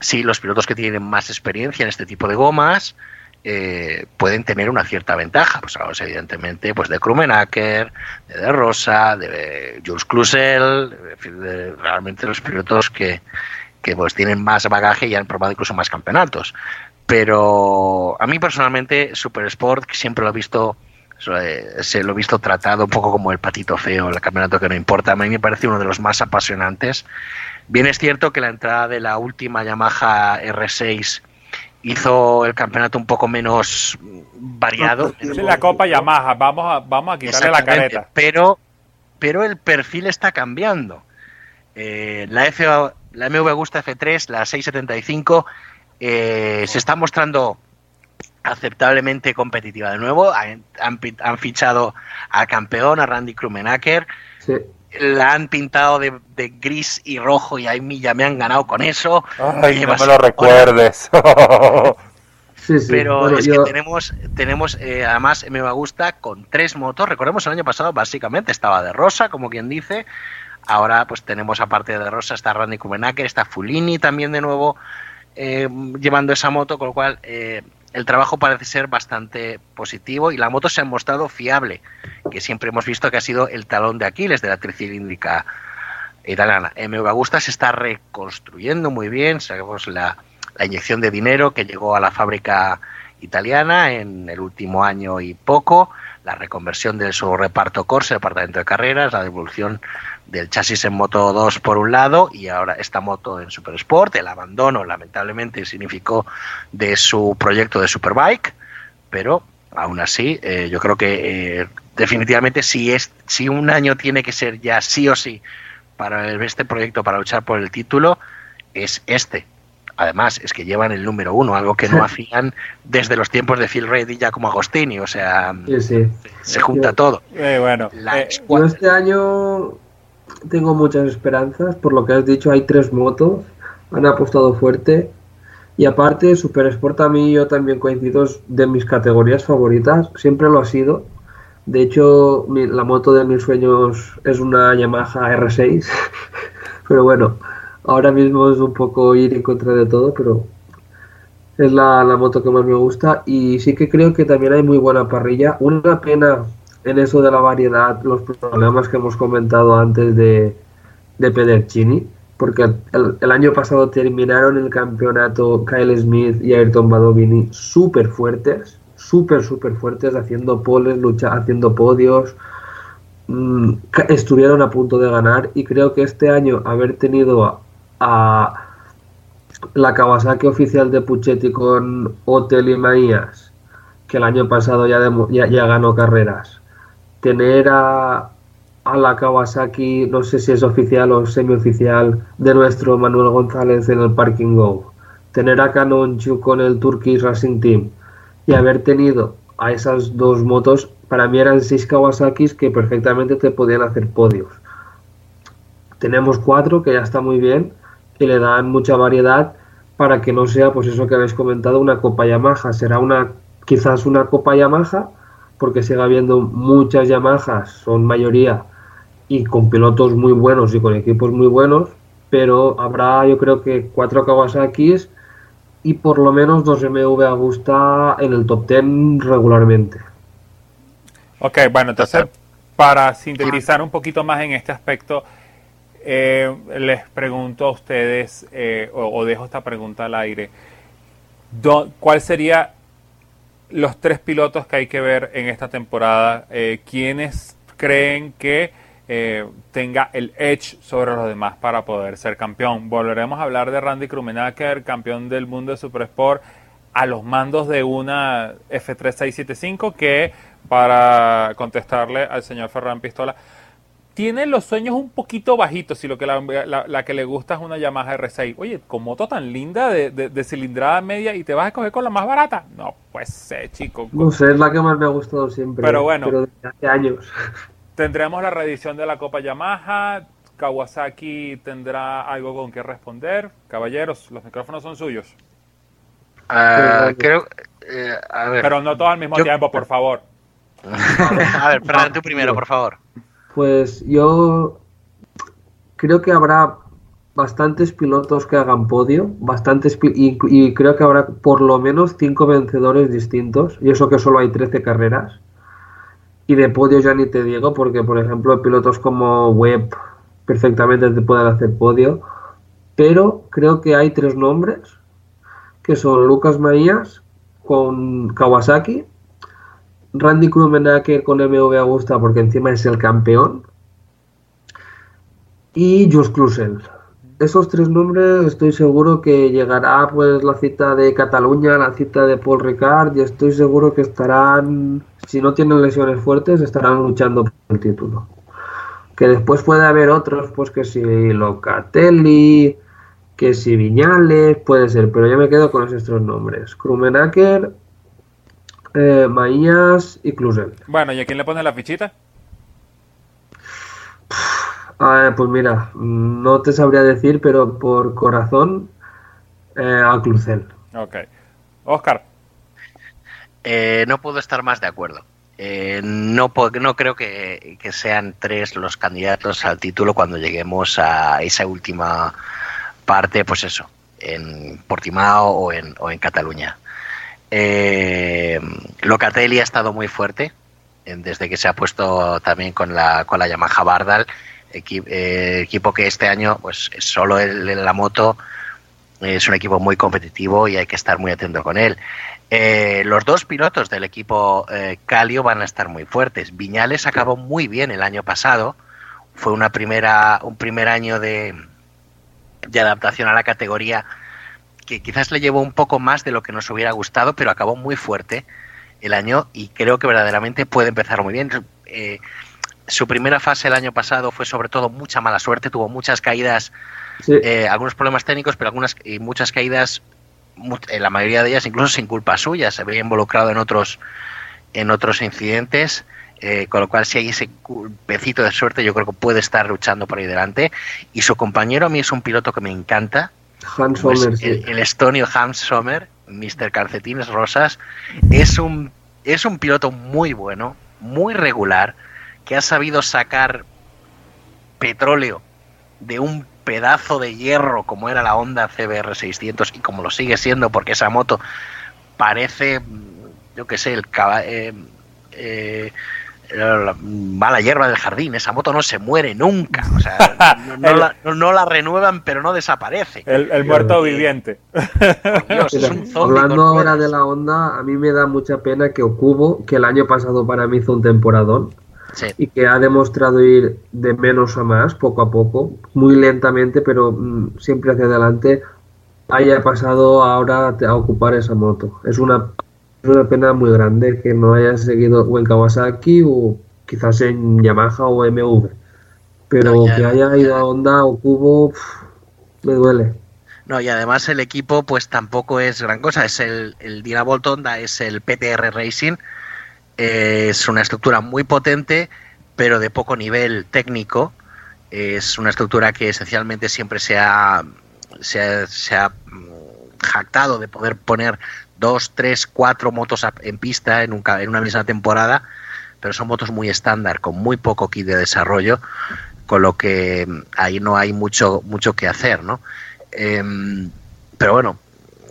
si los pilotos que tienen más experiencia en este tipo de gomas eh, pueden tener una cierta ventaja. Pues hablamos evidentemente pues de Krumenacker, de De Rosa, de Jules Clusel, realmente los pilotos que, que pues tienen más bagaje y han probado incluso más campeonatos. Pero a mí personalmente Super Sport siempre lo he visto se lo he visto tratado un poco como el patito feo, el campeonato que no importa. A mí me parece uno de los más apasionantes. Bien es cierto que la entrada de la última Yamaha R6 hizo el campeonato un poco menos variado. Es la Copa Yamaha, vamos a, vamos a quitarle la careta. Pero, pero el perfil está cambiando. Eh, la, F, la MV Agusta F3, la 675, eh, se está mostrando aceptablemente competitiva de nuevo. Han, han, fichado al campeón, a Randy Krumenacker. La han pintado de, gris y rojo y ahí ya me han ganado con eso. Ay, no me lo recuerdes. Pero es que tenemos, tenemos eh, además me gusta con tres motos. Recordemos el año pasado básicamente estaba de rosa, como quien dice. Ahora pues tenemos aparte de rosa está Randy Krumenacker, está Fulini también de nuevo. Eh, llevando esa moto, con lo cual eh, el trabajo parece ser bastante positivo y la moto se ha mostrado fiable, que siempre hemos visto que ha sido el talón de Aquiles de la tricilíndrica italiana. MV Agusta se está reconstruyendo muy bien, sabemos la, la inyección de dinero que llegó a la fábrica italiana en el último año y poco, la reconversión de su reparto Corse, departamento de carreras, la devolución del chasis en Moto 2 por un lado y ahora esta moto en Super Sport. El abandono, lamentablemente, significó de su proyecto de Superbike, pero aún así, eh, yo creo que eh, definitivamente si, es, si un año tiene que ser ya sí o sí para este proyecto, para luchar por el título, es este. Además, es que llevan el número uno, algo que no hacían desde los tiempos de Phil Reid y Giacomo Agostini. O sea, se junta todo. Eh, bueno, este año tengo muchas esperanzas. Por lo que has dicho, hay tres motos. Han apostado fuerte. Y aparte, Super Sport a mí yo también coincido de mis categorías favoritas. Siempre lo ha sido. De hecho, la moto de mis sueños es una Yamaha R6. pero bueno, ahora mismo es un poco ir en contra de todo, pero es la, la moto que más me gusta. Y sí que creo que también hay muy buena parrilla. Una pena en eso de la variedad los problemas que hemos comentado antes de, de Pedercini, porque el, año pasado terminaron el campeonato Kyle Smith y Ayrton Badovini súper fuertes, súper, súper fuertes, haciendo poles, lucha, haciendo podios, mm, estuvieron a punto de ganar y creo que este año haber tenido a, la Kawasaki oficial de Puchetti con Hotel y Maías, que el año pasado ya, ya, ganó carreras, tener a, a la Kawasaki, no sé si es oficial o semioficial, de nuestro Manuel González en el Parking Go, tener a Canonchu con el Turkish Racing Team y haber tenido a esas dos motos, para mí eran seis Kawasakis que perfectamente te podían hacer podios. Tenemos cuatro, que ya está muy bien, y le dan mucha variedad para que no sea, pues eso que habéis comentado, una Copa Yamaha. Será una quizás una Copa Yamaha, porque sigue habiendo muchas Yamahas, son mayoría, y con pilotos muy buenos y con equipos muy buenos, pero habrá yo creo que cuatro Kawasakis y por lo menos dos MV Agusta en el top 10 regularmente. Ok, bueno, entonces para sintetizar un poquito más en este aspecto, eh, les pregunto a ustedes, eh, o, dejo esta pregunta al aire, ¿cuál sería los tres pilotos que hay que ver en esta temporada? Eh, ¿Quiénes creen que eh, tenga el edge sobre los demás para poder ser campeón. Volveremos a hablar de Randy Krumenacker, campeón del mundo de Super Sport, a los mandos de una F3675 que, para contestarle al señor Ferran Pistola, tiene los sueños un poquito bajitos si lo que la, que le gusta es una Yamaha R6. Oye, con moto tan linda de, cilindrada media y te vas a coger con la más barata. No, pues sé, chico. No sé, es la que más me ha gustado siempre. Pero bueno. Pero desde hace años. Tendremos la reedición de la Copa Yamaha. Kawasaki tendrá algo con que responder. Caballeros, los micrófonos son suyos. Ah, creo, eh, Pero no todos al mismo tiempo, por favor. a ver, Fernando, tú primero, por favor. Pues yo creo que habrá bastantes pilotos que hagan podio, bastantes y, y, creo que habrá por lo menos cinco vencedores distintos, y eso que solo hay 13 carreras. Y de podio ya ni te digo, porque por ejemplo pilotos como Webb perfectamente te pueden hacer podio. Pero creo que hay tres nombres, que son Lucas Maías con Kawasaki, Randy Krumenacker con MV Augusta porque encima es el campeón, y Just Klusel esos tres nombres estoy seguro que llegará pues la cita de Cataluña, la cita de Paul Ricard y estoy seguro que estarán, si no tienen lesiones fuertes, estarán luchando por el título. Que después puede haber otros, pues que si Locatelli, que si Viñales, puede ser, pero yo me quedo con esos tres nombres. Krumenacker, eh, Maías y Klusel. Bueno, ¿y a quién le pone la fichita? Ah, pues mira, no te sabría decir, pero por corazón eh, a Clucel. Ok. Oscar. Eh, no puedo estar más de acuerdo. Eh, no, no creo que, sean tres los candidatos al título cuando lleguemos a esa última parte, pues eso, en Portimao o en, o en Cataluña. Eh, Locatelli ha estado muy fuerte desde que se ha puesto también con la, con la Yamaha Bardal eh, equipo que este año, pues solo el, la moto es un equipo muy competitivo y hay que estar muy atento con él. Eh, los dos pilotos del equipo eh, Calio van a estar muy fuertes. Viñales acabó muy bien el año pasado. Fue una primera, un primer año de, de adaptación a la categoría que quizás le llevó un poco más de lo que nos hubiera gustado, pero acabó muy fuerte el año y creo que verdaderamente puede empezar muy bien. Eh, su primera fase el año pasado fue sobre todo mucha mala suerte, tuvo muchas caídas, eh, algunos problemas técnicos, pero algunas y muchas caídas, en la mayoría de ellas incluso sin culpa suya, se había involucrado en otros, en otros incidentes. Eh, con lo cual, si hay ese pecito de suerte, yo creo que puede estar luchando por ahí delante. Y su compañero a mí es un piloto que me encanta. Hans pues, Sommer, el, el, estonio Hans Sommer, Mr. Calcetines Rosas, es un, es un piloto muy bueno, muy regular que ha sabido sacar petróleo de un pedazo de hierro como era la Honda CBR 600 y como lo sigue siendo porque esa moto parece, yo qué sé, el eh, eh, va la hierba del jardín, esa moto no se muere nunca, o sea, no, la, renuevan pero no desaparece. El, muerto viviente. hablando ahora de la onda, a mí me da mucha pena que Okubo, que el año pasado para mí hizo un temporadón, y que ha demostrado ir de menos a más, poco a poco, muy lentamente, pero mm, siempre hacia adelante, haya pasado ahora a ocupar esa moto. Es una es una pena muy grande que no haya seguido o en Kawasaki o quizás en Yamaha o MV. Pero que haya ido a Honda o Cubo, me duele. No, y además el equipo pues tampoco es gran cosa. Es el, el Dynavolt Honda, es el PTR Racing. es una estructura muy potente, pero de poco nivel técnico. Es una estructura que esencialmente siempre se ha, se se ha jactado de poder poner dos, tres, cuatro motos en pista en, un, en una misma temporada, pero son motos muy estándar, con muy poco kit de desarrollo, con lo que mm, ahí no hay mucho, mucho que hacer, ¿no? Em, pero bueno,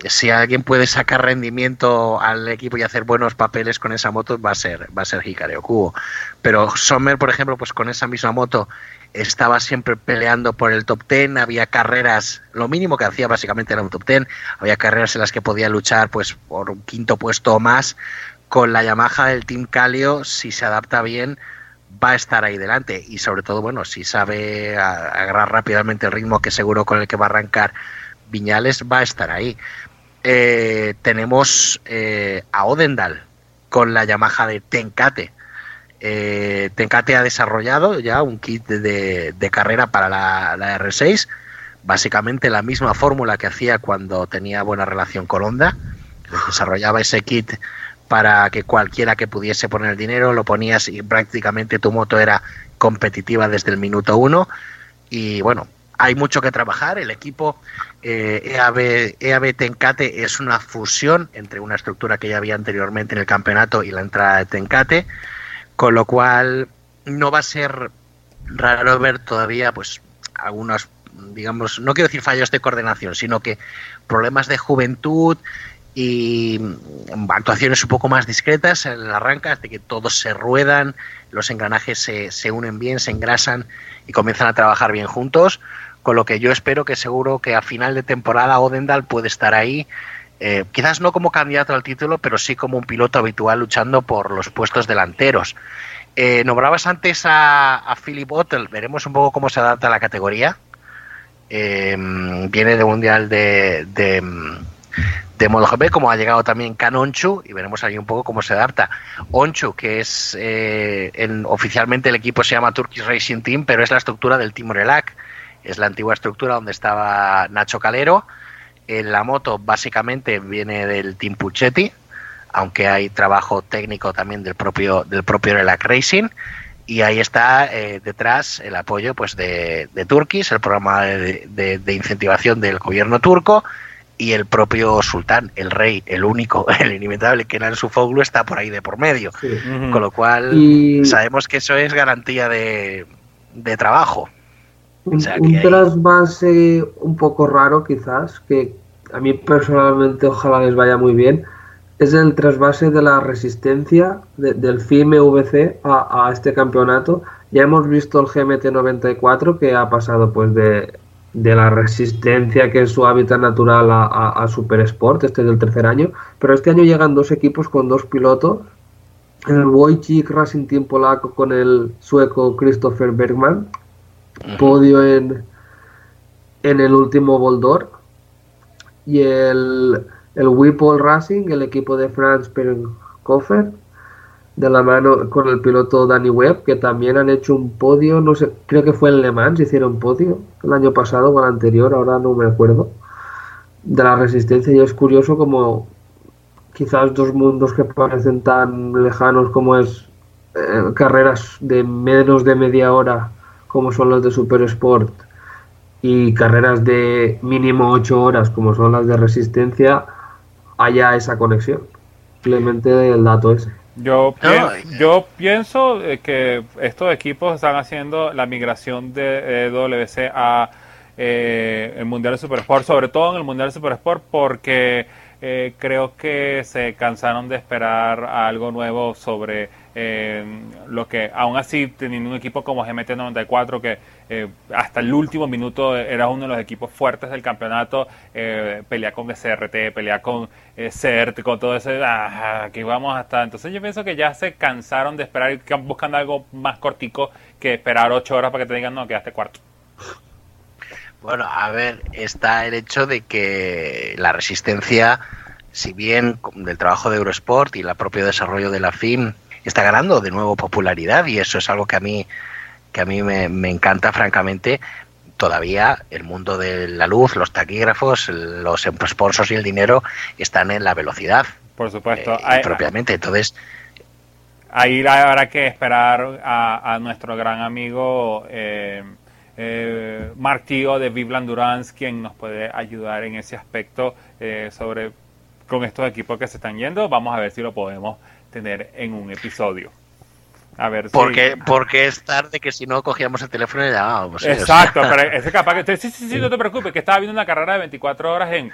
si alguien puede sacar rendimiento al equipo y hacer buenos papeles con esa moto, va a ser, va a ser Hikario Kubo. Pero Sommer, por ejemplo, pues con esa misma moto estaba siempre peleando por el top ten, había carreras, lo mínimo que hacía básicamente era un top ten, había carreras en las que podía luchar pues por un quinto puesto o más, con la Yamaha del Team Calio, si se adapta bien, va a estar ahí delante y sobre todo, bueno, si sabe agarrar rápidamente el ritmo que seguro con el que va a arrancar Viñales, va a estar ahí. Eh, tenemos eh, a Odendal con la Yamaha de Tenkate, eh, Tenkate ha desarrollado ya un kit de, carrera para la, R6, básicamente la misma fórmula que hacía cuando tenía buena relación con Honda. Desarrollaba ese kit para que cualquiera que pudiese poner el dinero lo ponías y prácticamente tu moto era competitiva desde el minuto uno. Y bueno, hay mucho que trabajar. El equipo eh, EAB, EAB Tenkate es una fusión entre una estructura que ya había anteriormente en el campeonato y la entrada de Tenkate. Con lo cual no va a ser raro ver todavía pues algunos, digamos, no quiero decir fallos de coordinación, sino que problemas de juventud y actuaciones un poco más discretas en el arranque, de que todos se ruedan, los engranajes se, se unen bien, se engrasan y comienzan a trabajar bien juntos, con lo que yo espero que seguro que a final de temporada Odendal puede estar ahí eh, quizás no como candidato al título, pero sí como un piloto habitual luchando por los puestos delanteros. Eh, nombrabas antes a, Philip Bottle, veremos un poco cómo se adapta a la categoría. Eh, viene de Mundial de, de, de MotoGP, como ha llegado también Can Onchu, y veremos ahí un poco cómo se adapta. Onchu, que es oficialmente el equipo se llama Turkish Racing Team, pero es la estructura del Team Relac, es la antigua estructura donde estaba Nacho Calero en la moto básicamente viene del Team Puchetti, aunque hay trabajo técnico también del propio del propio Relac Racing y ahí está eh, detrás el apoyo pues de, de Turkish, el programa de, incentivación del gobierno turco y el propio sultán, el rey, el único, el inimitable que era en su foglu está por ahí de por medio. Con lo cual sabemos que eso es garantía de, trabajo. Un, trasvase un poco raro quizás, que a mí personalmente ojalá les vaya muy bien, es el trasvase de la resistencia del FIME VC a, este campeonato. Ya hemos visto el GMT94 que ha pasado pues de, la resistencia que es su hábitat natural a, a, Super Sport, este es el tercer año, pero este año llegan dos equipos con dos pilotos, el Wojcik Racing Team polaco con el sueco Christopher Bergman, podio en, en el último Boldor y el, el Whipple Racing, el equipo de Franz Perkoffer, de la mano con el piloto Danny Webb, que también han hecho un podio, no sé, creo que fue en Le Mans, hicieron podio el año pasado o el anterior, ahora no me acuerdo, de la resistencia. Y es curioso como quizás dos mundos que parecen tan lejanos como es eh, carreras de menos de media hora como son los de Super Sport y carreras de mínimo 8 horas como son las de resistencia haya esa conexión. Simplemente el dato ese. Yo, pienso, yo pienso que estos equipos están haciendo la migración de eh, WC a eh, el Mundial de Super Sport, sobre todo en el Mundial de Super Sport, porque eh, creo que se cansaron de esperar algo nuevo sobre eh, lo que, aún así, teniendo un equipo como GMT94 que eh, hasta el último minuto era uno de los equipos fuertes del campeonato, eh, pelea con SRT, pelea con CERT, con todo ese, ah, aquí vamos hasta, entonces yo pienso que ya se cansaron de esperar y buscando algo más cortico que esperar ocho horas para que te digan, no, quedaste cuarto. Bueno, a ver, está el hecho de que la resistencia, si bien del trabajo de Eurosport y el propio desarrollo de la FIM, está ganando de nuevo popularidad y eso es algo que a mí, que a mí me, encanta, francamente. Todavía el mundo de la luz, los taquígrafos, los sponsors y el dinero están en la velocidad. Por supuesto. Eh, propiamente. Entonces, ahí habrá que esperar a, nuestro gran amigo eh, eh, Mark de Vivland Durance, quien nos puede ayudar en ese aspecto eh, sobre con estos equipos que se están yendo. Vamos a ver si lo podemos tener en un episodio. A ver porque, Porque es tarde que si no cogíamos el teléfono y llamábamos. Exacto, pero ese capaz que... Sí, sí, sí, no te preocupes, que estaba viendo una carrera de 24 horas en...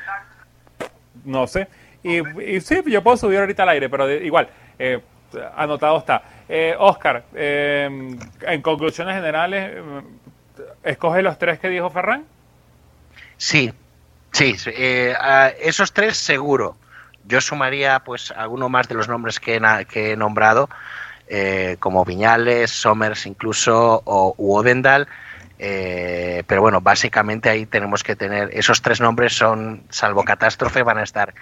No sé. Y, y sí, yo puedo subir ahorita al aire, pero igual, eh, anotado está. Eh, Oscar, eh, en conclusiones generales, ¿Escoge los tres que dijo Ferran? Sí, sí, eh, esos tres seguro. Yo sumaría pues alguno más de los nombres que he, nombrado, eh, como Viñales, Somers incluso, o Uodendal. Eh, pero bueno, básicamente ahí tenemos que tener, esos tres nombres son, salvo catástrofe, van a estar.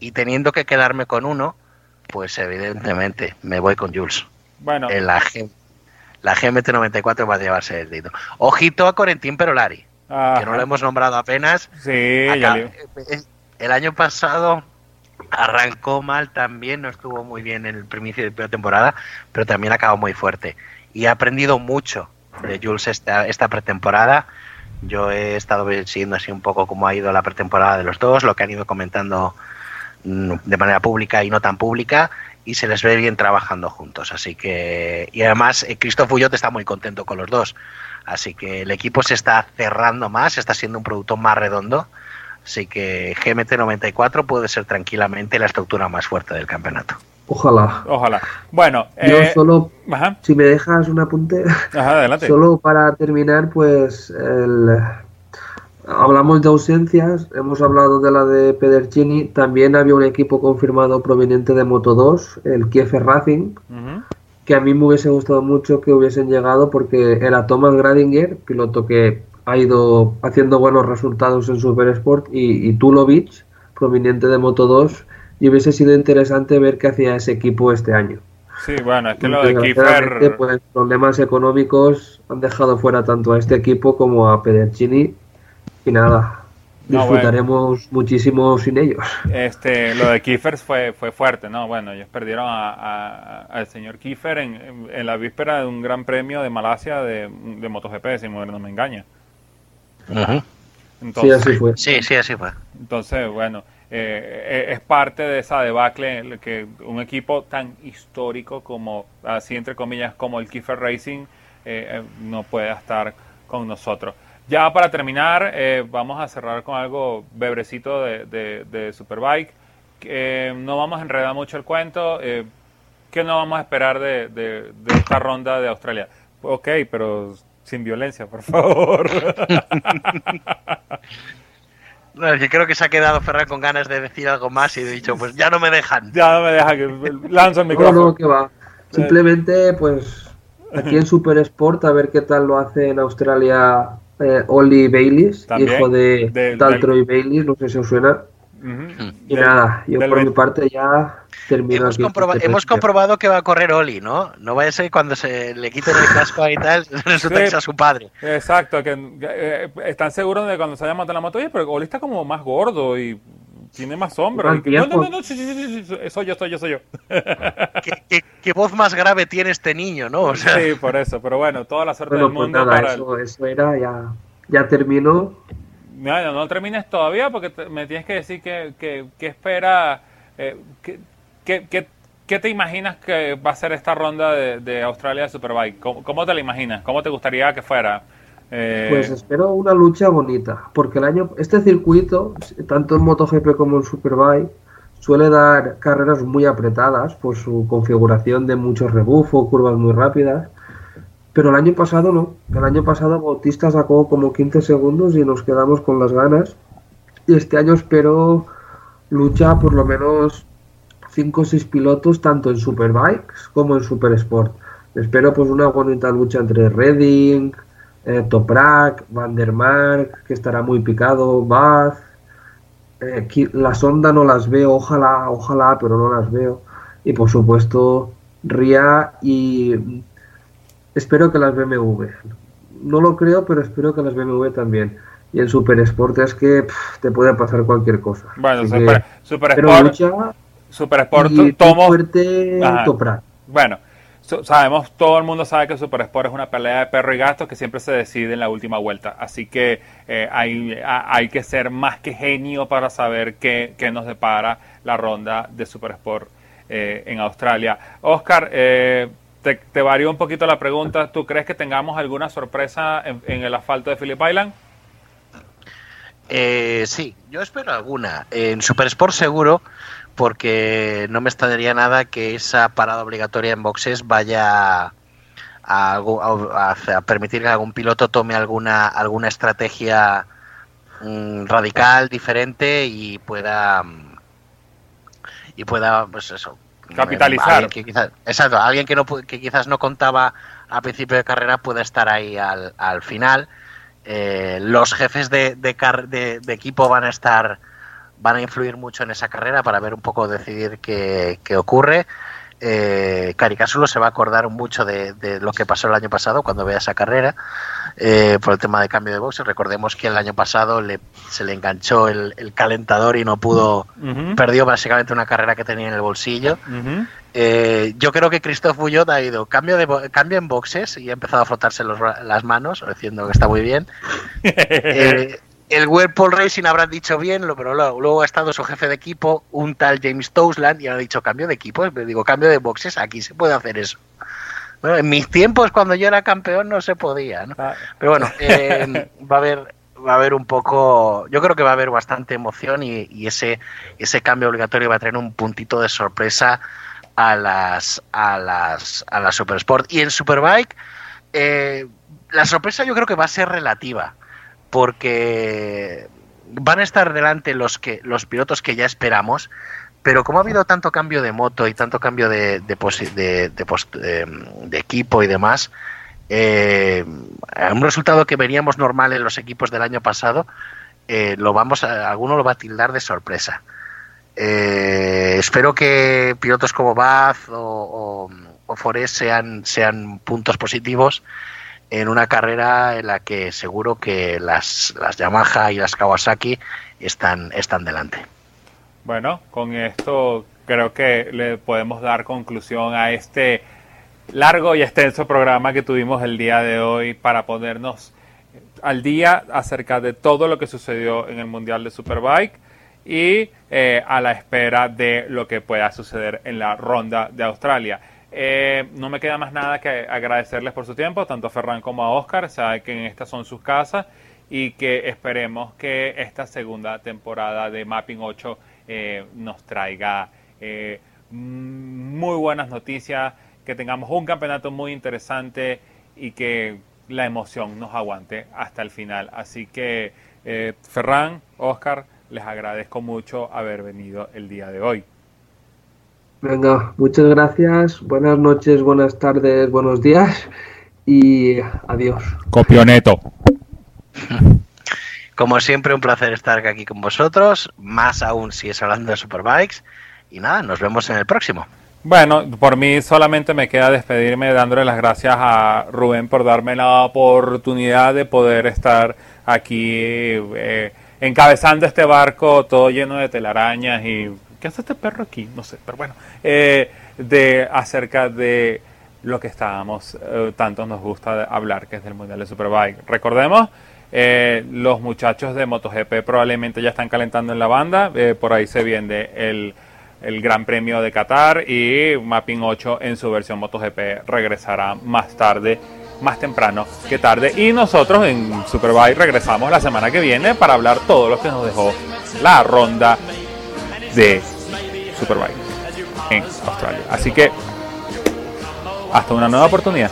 Y teniendo que quedarme con uno, pues evidentemente me voy con Jules. Bueno. En la, la GMT94 va a llevarse el título. Ojito a Corentín Perolari, que no lo hemos nombrado apenas. Sí, eh, El año pasado arrancó mal también, no estuvo muy bien en el primicio de temporada, pero también acabó muy fuerte. Y ha aprendido mucho de Jules esta, esta pretemporada. Yo he estado siguiendo así un poco cómo ha ido la pretemporada de los dos, lo que han ido comentando mm, de manera pública y no tan pública y se les ve bien trabajando juntos. Así que, y además, eh, Christoph Ullot está muy contento con los dos. Así que el equipo se está cerrando más, está siendo un producto más redondo. Así que GMT94 puede ser tranquilamente la estructura más fuerte del campeonato. Ojalá. Ojalá. Bueno, yo eh, solo, si me dejas un apunte, solo para terminar, pues el, Hablamos de ausencias, hemos hablado de la de Pedercini, también había un equipo confirmado proveniente de Moto 2, el Kiefer Racing, que a mí me hubiese gustado mucho que hubiesen llegado porque era Thomas Gradinger, piloto que ha ido haciendo buenos resultados en Super Sport, y, y Tulovic, proveniente de Moto 2, y hubiese sido interesante ver qué hacía ese equipo este año. Sí, bueno, es que lo de Kiefer... Pues problemas económicos han dejado fuera tanto a este equipo como a Pedercini y nada, disfrutaremos muchísimo sin ellos. Este, lo de Kiefers fue, fue fuerte, ¿no? Bueno, ellos perdieron al señor Kiefer en, en, la víspera de un gran premio de Malasia de, de MotoGP, si no me engaña. sí, así fue. Sí, sí, así fue. Entonces, bueno, eh, es parte de esa debacle que un equipo tan histórico como, así entre comillas, como el Kiefer Racing, eh, eh, no puede estar con nosotros. Ya para terminar, eh, vamos a cerrar con algo bebrecito de, de, Superbike. Eh, no vamos a enredar mucho el cuento. Eh, ¿Qué no vamos a esperar de, de, esta ronda de Australia? Ok, pero sin violencia, por favor. No, es que creo que se ha quedado Ferran con ganas de decir algo más y he dicho, pues ya no me dejan. Ya no me dejan, que lanzo el micrófono. No, no, que va. Simplemente, pues, aquí en Super Sport, a ver qué tal lo hace en Australia eh, Oli Baylis, hijo de, de Daltroy Baylis, no sé si os suena. Y nada, yo por mi parte ya termino. Hemos, este hemos comprobado que va a correr Oli, ¿no? No vaya a ser cuando se le quiten el casco y tal, resulta que a su padre. Exacto, que eh, están seguros de que cuando se haya matado la moto, oye, pero Oli está como más gordo y tiene más hombros. No, no, no, no, sí, sí, sí, soy yo, soy yo, soy yo. ¿Qué, voz más grave tiene este niño, ¿no? Sí, por eso, pero bueno, toda la suerte del pues mundo para eso, eso era, ya, ya terminó. No, no, termines todavía porque me tienes que decir que, que, que espera, eh, que, ¿Qué te imaginas que va a ser esta ronda de, de Australia Superbike? ¿Cómo, ¿Cómo, te la imaginas? ¿Cómo te gustaría que fuera? Eh, pues espero una lucha bonita, porque el año este circuito, tanto en MotoGP como en Superbike, suele dar carreras muy apretadas por su configuración de mucho rebufo, curvas muy rápidas. Pero el año pasado no. El año pasado Bautista sacó como 15 segundos y nos quedamos con las ganas. Y este año espero lucha por lo menos 5 o 6 pilotos tanto en Superbikes como en Super Sport. Espero pues una bonita lucha entre Redding, eh, Toprak, Van der Mark, que estará muy picado, Bath. Eh, la sonda no las veo, ojalá, ojalá, pero no las veo. Y por supuesto, Ria y espero que las BMW. No lo creo, pero espero que las BMW también. Y en Super Sport es que te puede pasar cualquier cosa. Bueno, Super, super Sport. super Sport, tomo. Fuerte Toprak. Bueno, sabemos, todo el mundo sabe que Super Sport es una pelea de perro y gato que siempre se decide en la última vuelta. Así que eh, hay, hay, que ser más que genio para saber qué, nos depara la ronda de Super Sport eh, en Australia. Oscar, eh, te, te varío un poquito la pregunta. ¿Tú crees que tengamos alguna sorpresa en, en el asfalto de Phillip Island? sí, yo espero alguna. En Super Sport seguro porque no me extrañaría nada que esa parada obligatoria en boxes vaya a, permitir que algún piloto tome alguna alguna estrategia mm, radical diferente y pueda y pueda pues eso capitalizar. que exacto alguien que no que quizás no contaba a principio de carrera pueda estar ahí al, al final. Eh, los jefes de, de, de equipo van a estar van a influir mucho en esa carrera para ver un poco, decidir qué, ocurre. Eh, Caricasulo se va a acordar mucho de, lo que pasó el año pasado cuando vea esa carrera eh, por el tema de cambio de boxes. Recordemos que el año pasado le, se le enganchó el, calentador y no pudo, perdió básicamente una carrera que tenía en el bolsillo. Eh, yo creo que Christophe Bouillot ha ido cambio, de, cambio en boxes y ha empezado a frotarse las manos, diciendo que está muy bien. El Whirlpool Racing habrá dicho bien, pero luego, ha estado su jefe de equipo, un tal James Tousland, y ha dicho cambio de equipo. Digo, cambio de boxes, aquí se puede hacer eso. Bueno, en mis tiempos, cuando yo era campeón, no se podía, ¿no? Ah. Pero bueno, eh, va a haber va a haber un poco, yo creo que va a haber bastante emoción y, ese ese cambio obligatorio va a tener un puntito de sorpresa a las a las a la Super Sport y en Superbike eh, la sorpresa yo creo que va a ser relativa porque van a estar delante los que los pilotos que ya esperamos, pero como ha habido tanto cambio de moto y tanto cambio de, de, de, equipo y demás, eh, un resultado que veríamos normal en los equipos del año pasado, eh, lo vamos alguno lo va a tildar de sorpresa. Eh, espero que pilotos como Bath o, o, Forest sean, sean puntos positivos en una carrera en la que seguro que las, las Yamaha y las Kawasaki están, están delante. Bueno, con esto creo que le podemos dar conclusión a este largo y extenso programa que tuvimos el día de hoy para ponernos al día acerca de todo lo que sucedió en el Mundial de Superbike y eh, a la espera de lo que pueda suceder en la ronda de Australia. Eh, no me queda más nada que agradecerles por su tiempo, tanto a Ferran como a Oscar, sabe que estas son sus casas y que esperemos que esta segunda temporada de Mapping 8 eh, nos traiga eh, muy buenas noticias, que tengamos un campeonato muy interesante y que la emoción nos aguante hasta el final. Así que Ferran, Oscar, les agradezco mucho haber venido el día de hoy. Venga, muchas gracias. Buenas noches, buenas tardes, buenos días y adiós. Copioneto. Como siempre, un placer estar aquí con vosotros, más aún si es hablando de Superbikes. Y nada, nos vemos en el próximo. Bueno, por mí solamente me queda despedirme dándole las gracias a Rubén por darme la oportunidad de poder estar aquí eh, encabezando este barco todo lleno de telarañas y ¿qué hace este perro aquí? No sé, pero bueno, eh, de acerca de lo que estábamos, eh, tanto nos gusta hablar, que es del Mundial de Superbike. Recordemos, eh, los muchachos de MotoGP probablemente ya están calentando en la banda, por ahí se viene el, el Gran Premio de Qatar y Mapping 8 en su versión MotoGP regresará más tarde más temprano que tarde. Y nosotros en Superbike regresamos la semana que viene para hablar todo lo que nos dejó la ronda de Superbike en Australia. Así que hasta una nueva oportunidad.